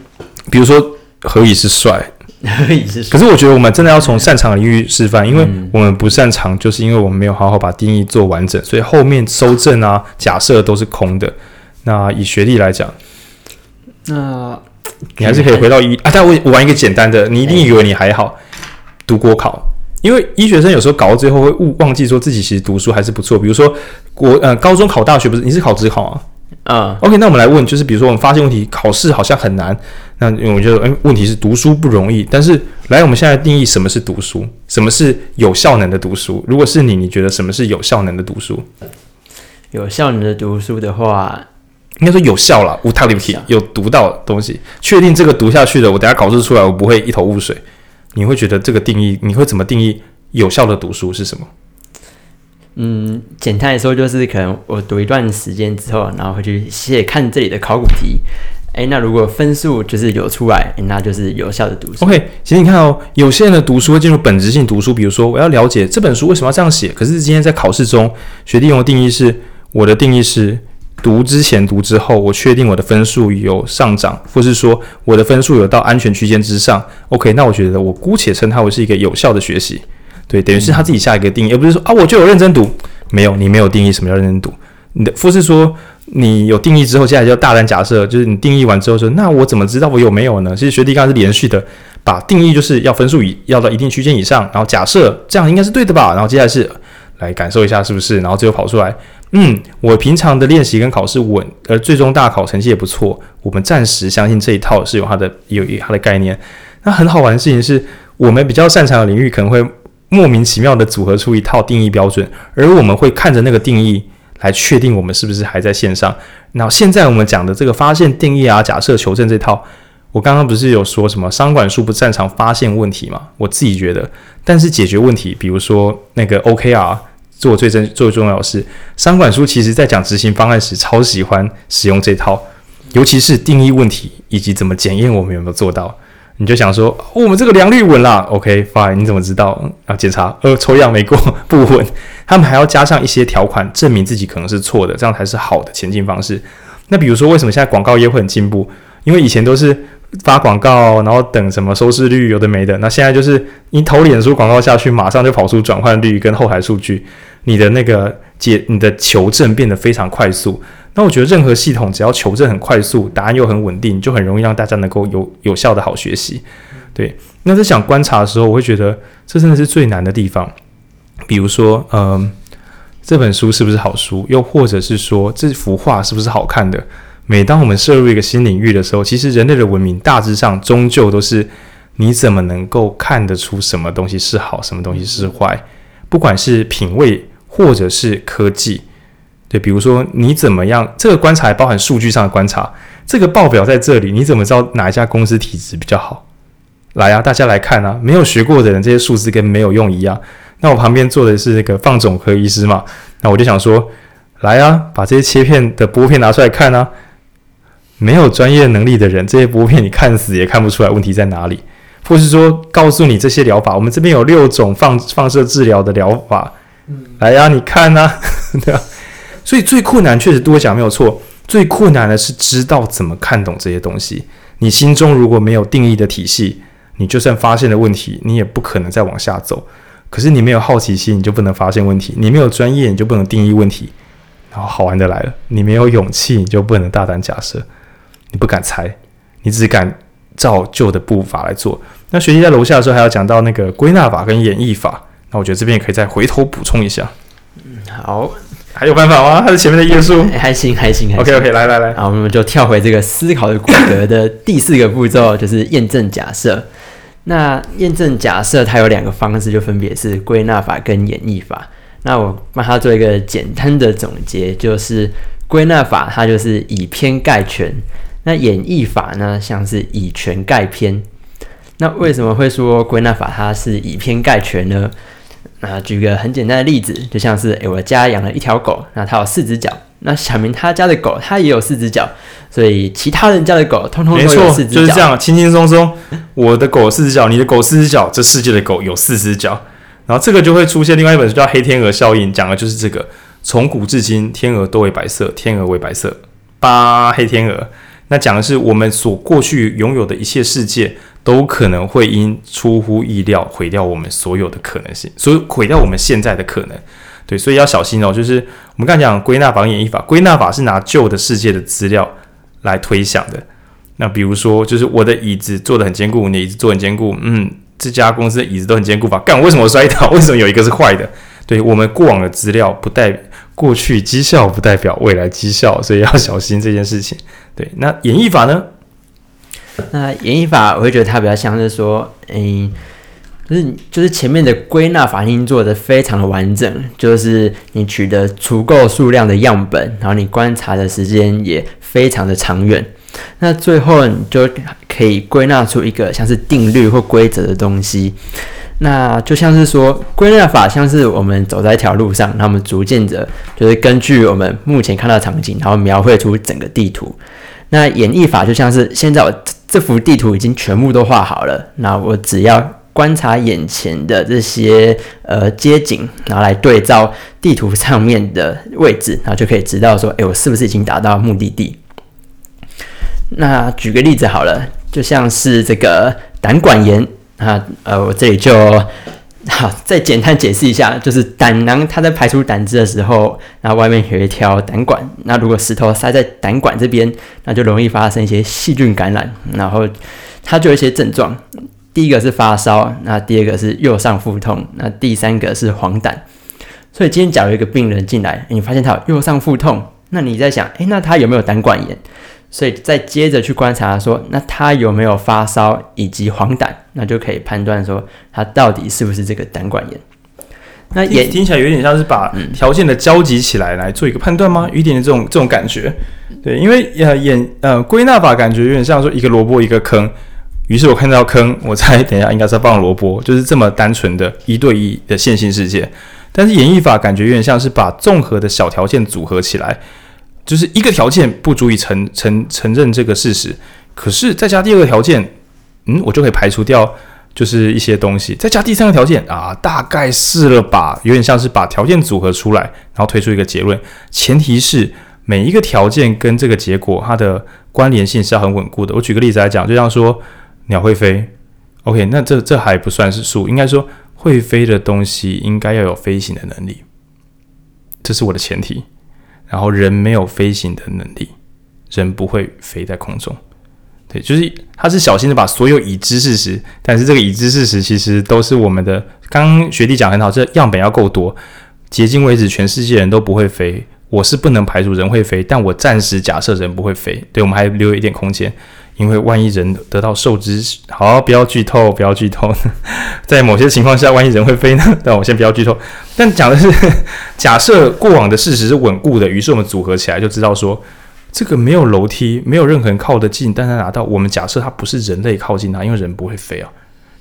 比如说何以是帅？何以是帅？可是我觉得我们真的要从擅长的领域示范，因为我们不擅长，就是因为我们没有好好把定义做完整，所以后面收证啊、假设都是空的。那以学历来讲，那你还是可以回到一啊。但我我玩一个简单的，你一定以为你还好，读国考，因为医学生有时候搞到最后会误忘记说自己其实读书还是不错。比如说国呃高中考大学不是，你是考职考啊？啊、uh,，OK，那我们来问，就是比如说我们发现问题，考试好像很难，那我觉得，哎，问题是读书不容易。但是来，我们现在定义什么是读书，什么是有效能的读书？如果是你，你觉得什么是有效能的读书？有效能的读书的话，应该说有效了，utility 有读到东西，确定这个读下去的，我等下考试出来我不会一头雾水。你会觉得这个定义，你会怎么定义有效的读书是什么？嗯，简单来说就是，可能我读一段时间之后，然后会去写看这里的考古题。诶，那如果分数就是有出来，那就是有效的读书。OK，其实你看哦，有些人的读书会进入本质性读书，比如说我要了解这本书为什么要这样写。可是今天在考试中，学弟用的定义是，我的定义是读之前、读之后，我确定我的分数有上涨，或是说我的分数有到安全区间之上。OK，那我觉得我姑且称它为是一个有效的学习。对，等于是他自己下一个定义，而不是说啊，我就有认真读。没有，你没有定义什么叫认真读。你的或是说你有定义之后，接下来就大胆假设，就是你定义完之后说，那我怎么知道我有没有呢？其实学弟刚刚是连续的，把定义就是要分数以要到一定区间以上，然后假设这样应该是对的吧？然后接下来是来感受一下是不是，然后最后跑出来，嗯，我平常的练习跟考试稳，而最终大考成绩也不错。我们暂时相信这一套是有它的有它的概念。那很好玩的事情是我们比较擅长的领域可能会。莫名其妙的组合出一套定义标准，而我们会看着那个定义来确定我们是不是还在线上。那现在我们讲的这个发现定义啊、假设求证这套，我刚刚不是有说什么商管书不擅长发现问题吗？我自己觉得，但是解决问题，比如说那个 OKR 做最真最重要的是，商管书其实在讲执行方案时超喜欢使用这套，尤其是定义问题以及怎么检验我们有没有做到。你就想说，哦、我们这个良率稳啦，OK fine，你怎么知道？要检查，呃，抽样没过，不稳。他们还要加上一些条款，证明自己可能是错的，这样才是好的前进方式。那比如说，为什么现在广告业会很进步？因为以前都是发广告，然后等什么收视率有的没的，那现在就是你投脸书广告下去，马上就跑出转换率跟后台数据，你的那个解你的求证变得非常快速。那我觉得任何系统只要求证很快速，答案又很稳定，就很容易让大家能够有有效的好学习。对，那在想观察的时候，我会觉得这真的是最难的地方。比如说，嗯、这本书是不是好书？又或者是说，这幅画是不是好看的？每当我们涉入一个新领域的时候，其实人类的文明大致上终究都是你怎么能够看得出什么东西是好，什么东西是坏？不管是品味或者是科技。对，比如说你怎么样？这个观察还包含数据上的观察。这个报表在这里，你怎么知道哪一家公司体质比较好？来啊，大家来看啊！没有学过的人，这些数字跟没有用一样。那我旁边坐的是那个放总科医师嘛？那我就想说，来啊，把这些切片的玻片拿出来看啊！没有专业能力的人，这些玻片你看死也看不出来问题在哪里。或是说，告诉你这些疗法，我们这边有六种放放射治疗的疗法。嗯，来啊，你看啊，对啊。所以最困难确实多讲没有错，最困难的是知道怎么看懂这些东西。你心中如果没有定义的体系，你就算发现了问题，你也不可能再往下走。可是你没有好奇心，你就不能发现问题；你没有专业，你就不能定义问题。然后好玩的来了，你没有勇气，你就不能大胆假设，你不敢猜，你只敢照旧的步伐来做。那学习在楼下的时候还要讲到那个归纳法跟演绎法，那我觉得这边也可以再回头补充一下。嗯，好。还有办法吗？还是前面的页数？还行，还行，还行。OK，OK，、来来来，好，我们就跳回这个思考的骨骼的第四个步骤，就是验证假设。那验证假设它有两个方式，就分别是归纳法跟演绎法。那我帮它做一个简单的总结，就是归纳法它就是以偏概全，那演绎法呢，像是以全盖偏。那为什么会说归纳法它是以偏概全呢？那举个很简单的例子，就像是，诶，我家养了一条狗，那它有四只脚。那小明他家的狗，它也有四只脚，所以其他人家的狗通通都有四只脚。就是这样，轻轻松松。我的狗四只脚，你的狗四只脚，这世界的狗有四只脚。然后这个就会出现另外一本书叫《黑天鹅效应》，讲的就是这个。从古至今，天鹅都为白色，天鹅为白色，八黑天鹅。那讲的是我们所过去拥有的一切世界。都可能会因出乎意料毁掉我们所有的可能性，所以毁掉我们现在的可能。对，所以要小心哦。就是我们刚才讲归纳法、演绎法，归纳法是拿旧的世界的资料来推想的。那比如说，就是我的椅子做得很坚固，你的椅子做很坚固，嗯，这家公司的椅子都很坚固吧？干，为什么我摔倒？为什么有一个是坏的？对，我们过往的资料不代过去绩效，不代表未来绩效，所以要小心这件事情。对，那演绎法呢？那演绎法，我会觉得它比较像是说，嗯，就是就是前面的归纳法已经做得非常的完整，就是你取得足够数量的样本，然后你观察的时间也非常的长远，那最后你就可以归纳出一个像是定律或规则的东西。那就像是说，归纳法像是我们走在一条路上，那我们逐渐的，就是根据我们目前看到场景，然后描绘出整个地图。那演绎法就像是现在我。这幅地图已经全部都画好了，那我只要观察眼前的这些呃街景，然后来对照地图上面的位置，然后就可以知道说，诶，我是不是已经达到目的地？那举个例子好了，就像是这个胆管炎啊，呃，我这里就。好，再简单解释一下，就是胆囊它在排出胆汁的时候，那外面有一条胆管，那如果石头塞在胆管这边，那就容易发生一些细菌感染，然后它就有一些症状。第一个是发烧，那第二个是右上腹痛，那第三个是黄疸。所以今天假如一个病人进来，你发现他有右上腹痛，那你在想，诶，那他有没有胆管炎？所以再接着去观察说，那他有没有发烧以及黄疸，那就可以判断说他到底是不是这个胆管炎。那也听起来有点像是把条件的交集起来来做一个判断吗？有一点点这种这种感觉。对，因为呃演呃归纳法感觉有点像说一个萝卜一个坑，于是我看到坑，我猜等一下应该是放萝卜，就是这么单纯的一对一的线性世界。但是演绎法感觉有点像是把综合的小条件组合起来。就是一个条件不足以承承承认这个事实，可是再加第二个条件，嗯，我就可以排除掉就是一些东西。再加第三个条件啊，大概是了吧，有点像是把条件组合出来，然后推出一个结论。前提是每一个条件跟这个结果它的关联性是要很稳固的。我举个例子来讲，就像说鸟会飞，OK，那这这还不算是数，应该说会飞的东西应该要有飞行的能力。这是我的前提。然后人没有飞行的能力，人不会飞在空中。对，就是他是小心的把所有已知事实，但是这个已知事实其实都是我们的。刚刚学弟讲很好，这样本要够多。迄今为止，全世界人都不会飞，我是不能排除人会飞，但我暂时假设人不会飞。对，我们还留有一点空间，因为万一人得到受知，好，不要剧透，不要剧透。在某些情况下，万一人会飞呢？但我先不要剧透。但讲的是 假设过往的事实是稳固的，于是我们组合起来就知道说。这个没有楼梯，没有任何人靠得近，但他拿到。我们假设他不是人类靠近他，因为人不会飞啊。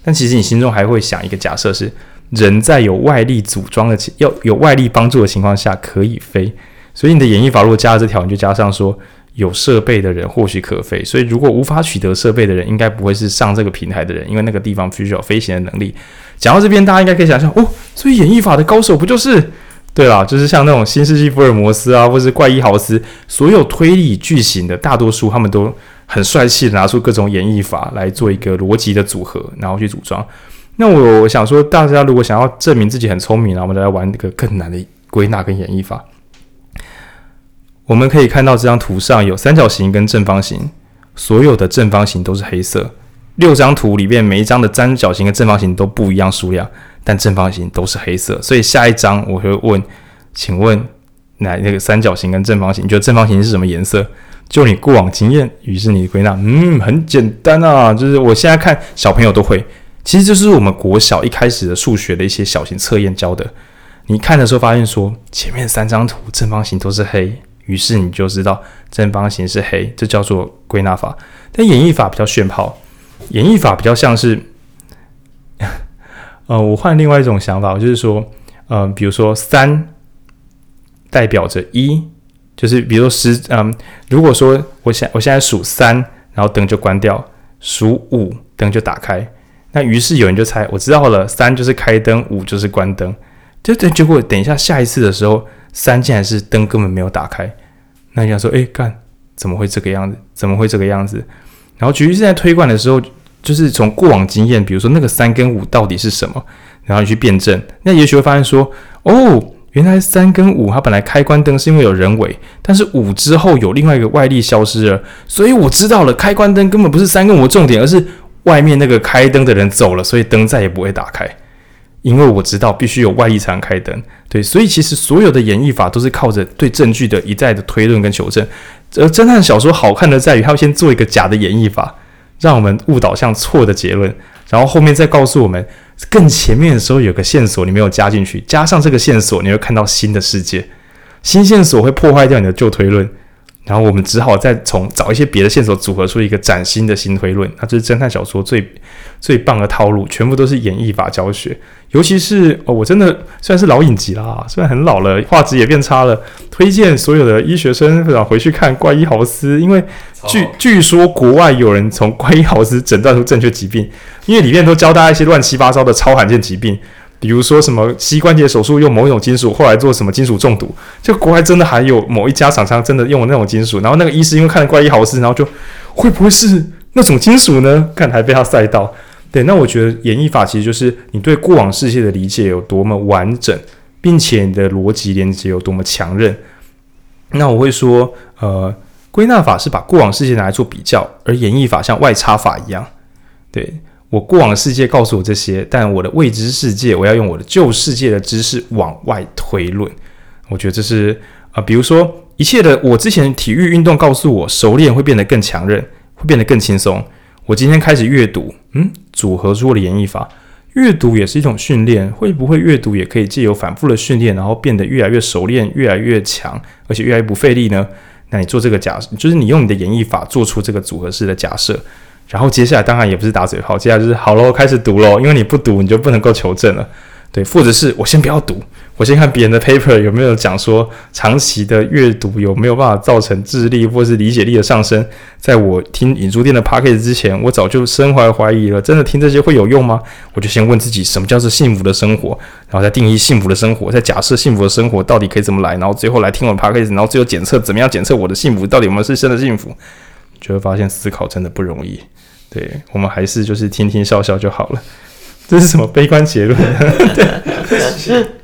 但其实你心中还会想一个假设是，人在有外力组装的情，要有外力帮助的情况下可以飞。所以你的演绎法如果加了这条，你就加上说有设备的人或许可飞。所以如果无法取得设备的人，应该不会是上这个平台的人，因为那个地方必须有飞行的能力。讲到这边，大家应该可以想象哦，所以演绎法的高手不就是？对啦，就是像那种新世纪福尔摩斯啊，或是怪医豪斯，所有推理剧情的大多数，他们都很帅气的拿出各种演绎法来做一个逻辑的组合，然后去组装。那我想说，大家如果想要证明自己很聪明，然后我们来玩一个更难的归纳跟演绎法。我们可以看到这张图上有三角形跟正方形，所有的正方形都是黑色。六张图里面每一张的三角形跟正方形都不一样数量。但正方形都是黑色，所以下一张我会问，请问哪那个三角形跟正方形，你觉得正方形是什么颜色？就你过往经验，于是你归纳，嗯，很简单啊，就是我现在看小朋友都会，其实就是我们国小一开始的数学的一些小型测验教的。你看的时候发现说，前面三张图正方形都是黑，于是你就知道正方形是黑，这叫做归纳法。但演绎法比较炫炮，演绎法比较像是。呃，我换另外一种想法，就是说，嗯、比如说三代表着一，就是比如说十，嗯，如果说我现我现在数三，然后灯就关掉，数五灯就打开，那于是有人就猜，我知道了，三就是开灯，五就是关灯，就这结果等一下下一次的时候，三竟然是灯根本没有打开，那你想说，哎，干，怎么会这个样子？怎么会这个样子？然后局势在推断的时候。就是从过往经验，比如说那个三跟五到底是什么，然后你去辩证，那也许会发现说，哦，原来三跟五它本来开关灯是因为有人为，但是五之后有另外一个外力消失了，所以我知道了，开关灯根本不是三跟五的重点，而是外面那个开灯的人走了，所以灯再也不会打开，因为我知道必须有外力才能开灯。对，所以其实所有的演绎法都是靠着对证据的一再的推论跟求证，而侦探小说好看的在于，它会先做一个假的演绎法。让我们误导向错的结论，然后后面再告诉我们，更前面的时候有个线索你没有加进去，加上这个线索，你会看到新的世界，新线索会破坏掉你的旧推论，然后我们只好再从找一些别的线索组合出一个崭新的新推论，那这是侦探小说最最棒的套路，全部都是演绎法教学。尤其是哦，我真的虽然是老影集啦，虽然很老了，画质也变差了，推荐所有的医学生想回去看《怪医豪斯》，因为据据说国外有人从《怪医豪斯》诊断出正确疾病，因为里面都教大家一些乱七八糟的超罕见疾病，比如说什么膝关节手术用某一种金属，后来做什么金属中毒，就国外真的还有某一家厂商真的用了那种金属，然后那个医师因为看了《怪医好事》，然后就会不会是那种金属呢？看还被他赛到。对，那我觉得演绎法其实就是你对过往世界的理解有多么完整，并且你的逻辑连接有多么强韧。那我会说，呃，归纳法是把过往世界拿来做比较，而演绎法像外插法一样。对，我过往的世界告诉我这些，但我的未知世界，我要用我的旧世界的知识往外推论。我觉得这是啊、比如说一切的我之前体育运动告诉我，熟练会变得更强韧，会变得更轻松。我今天开始阅读，嗯，组合出了演绎法。阅读也是一种训练，会不会阅读也可以借由反复的训练，然后变得越来越熟练、越来越强，而且越来越不费力呢？那你做这个假，就是你用你的演绎法做出这个组合式的假设，然后接下来当然也不是打嘴炮，接下来就是好喽，开始读喽，因为你不读你就不能够求证了，对，或者是我先不要读。我先看别人的 paper 有没有讲说，长期的阅读有没有办法造成智力或是理解力的上升。在我听引书店的 podcast 之前，我早就深怀怀疑了。真的听这些会有用吗？我就先问自己，什么叫做幸福的生活？然后再定义幸福的生活，再假设幸福的生活到底可以怎么来？然后最后来听我的 podcast，然后最后检测怎么样检测我的幸福到底有没有是真的幸福？就会发现思考真的不容易。对，我们还是就是听听笑笑就好了。这是什么悲观结论？对。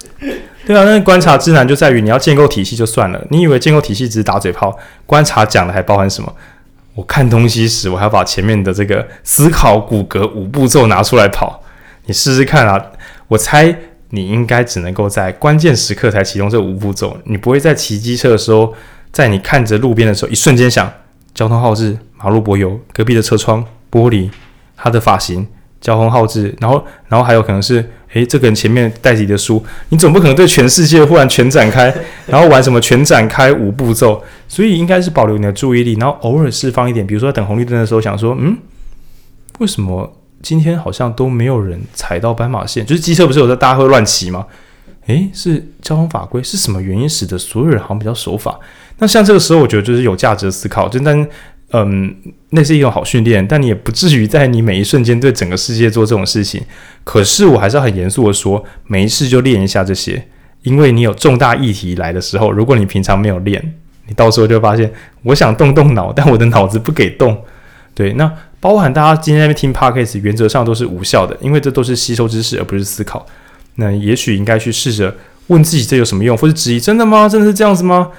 对啊，那观察之难就在于你要建构体系就算了，你以为建构体系只是打嘴炮？观察讲的还包含什么？我看东西时，我还要把前面的这个思考骨骼五步骤拿出来跑。你试试看啊！我猜你应该只能够在关键时刻才启动这五步骤，你不会在骑机车的时候，在你看着路边的时候，一瞬间想交通号志、马路柏油、隔壁的车窗玻璃、他的发型、交通号志，然后，然后还有可能是。诶，这个人前面带着你的书，你总不可能对全世界忽然全展开，然后玩什么全展开五步骤，所以应该是保留你的注意力，然后偶尔释放一点。比如说等红绿灯的时候，想说，嗯，为什么今天好像都没有人踩到斑马线？就是机车不是有在大家会乱骑吗？诶，是交通法规是什么原因使得所有人好像比较守法？那像这个时候，我觉得就是有价值的思考，就但。嗯，那是一种好训练，但你也不至于在你每一瞬间对整个世界做这种事情。可是我还是要很严肃的说，没事就练一下这些，因为你有重大议题来的时候，如果你平常没有练，你到时候就发现，我想动动脑，但我的脑子不给动。对，那包含大家今天在那边听 Podcast，原则上都是无效的，因为这都是吸收知识而不是思考。那也许应该去试着问自己，这有什么用，或者质疑，真的吗？真的是这样子吗？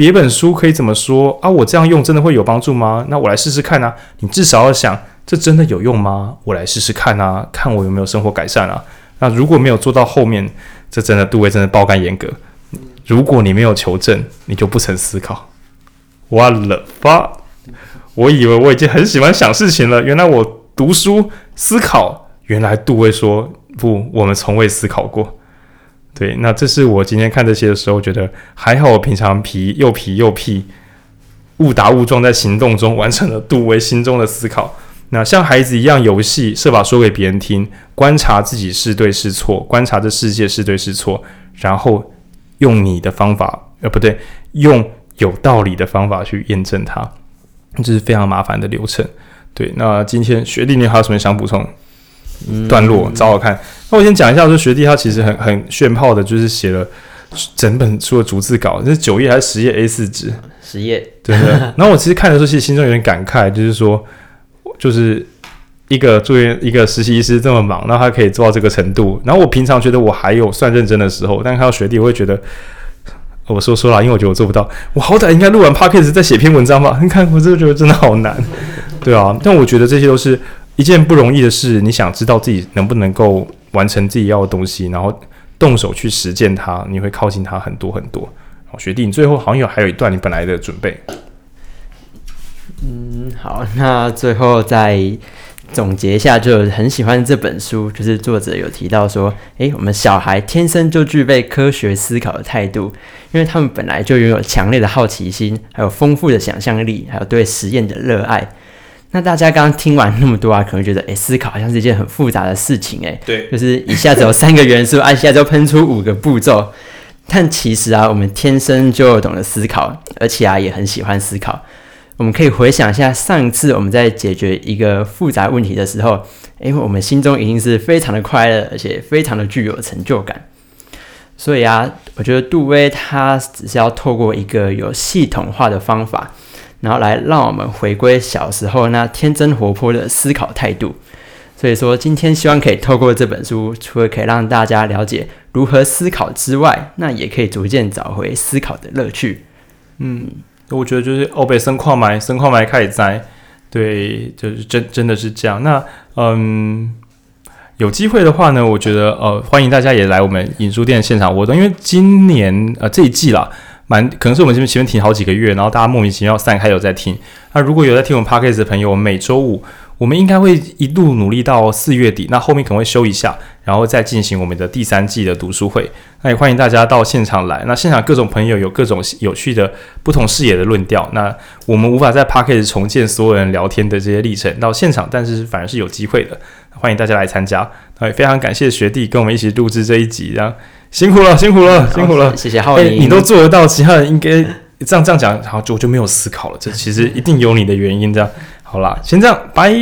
别本书可以怎么说啊？我这样用真的会有帮助吗？那我来试试看啊！你至少要想，这真的有用吗？我来试试看啊，看我有没有生活改善啊。那如果没有做到后面，这真的杜威真的爆肝严格。如果你没有求证，你就不曾思考。完了吧？我以为我已经很喜欢想事情了，原来我读书思考，原来杜威说不，我们从未思考过。对，那这是我今天看这些的时候觉得还好。我平常皮又皮又屁，误打误撞在行动中完成了杜威心中的思考。那像孩子一样游戏，设法说给别人听，观察自己是对是错，观察这世界是对是错，然后用你的方法，呃，不对，用有道理的方法去验证它，这是非常麻烦的流程。对，那今天学弟你还有什么想补充？段落找我看。那我先讲一下，说学弟他其实很很炫炮的，就是写了整本书的逐字稿，这是九页还是十页 A 四纸？十页。对对。然后我其实看的时候，其实心中有点感慨，就是说，就是一个住院一个实习医师这么忙，然后他可以做到这个程度。然后我平常觉得我还有算认真的时候，但看到学弟，我会觉得，我说说了，因为我觉得我做不到，我好歹应该录完 Podcast 再写篇文章吧？你看，我这个觉得真的好难，对啊。但我觉得这些都是。一件不容易的事，你想知道自己能不能够完成自己要的东西，然后动手去实践它，你会靠近它很多很多。好，学弟，你最后好像有还有一段你本来的准备。嗯，好，那最后再总结一下，就很喜欢这本书，就是作者有提到说，诶，我们小孩天生就具备科学思考的态度，因为他们本来就拥有强烈的好奇心，还有丰富的想象力，还有对实验的热爱。那大家刚刚听完那么多啊，可能觉得，诶，思考好像是一件很复杂的事情，诶，对，就是一下子有三个元素，按 一下就喷出五个步骤。但其实啊，我们天生就懂得思考，而且啊，也很喜欢思考。我们可以回想一下上一次我们在解决一个复杂问题的时候，诶，我们心中一定是非常的快乐，而且非常的具有成就感。所以啊，我觉得杜威他只是要透过一个有系统化的方法。然后来让我们回归小时候那天真活泼的思考态度。所以说，今天希望可以透过这本书，除了可以让大家了解如何思考之外，那也可以逐渐找回思考的乐趣。嗯，我觉得就是欧北生矿埋，生矿埋开始栽，对，就是真真的是这样。那嗯，有机会的话呢，我觉得呃，欢迎大家也来我们影书店现场活动，因为今年呃这一季啦。蛮可能是我们这边前面停好几个月，然后大家莫名其妙散开有在听。那如果有在听我们 Podcast 的朋友，每周五我们应该会一路努力到四月底，那后面可能会休一下，然后再进行我们的第三季的读书会。那也欢迎大家到现场来。那现场各种朋友有各种有趣的不同视野的论调。那我们无法在 Podcast 重建所有人聊天的这些历程到现场，但是反而是有机会的。欢迎大家来参加。那也非常感谢学弟跟我们一起录制这一集，然后。辛苦了，辛苦了，辛苦了！谢谢浩宁、欸，你都做得到，其他人应该这样这样讲，好，就我就没有思考了。这其实一定有你的原因。这样，好啦，先这样，拜。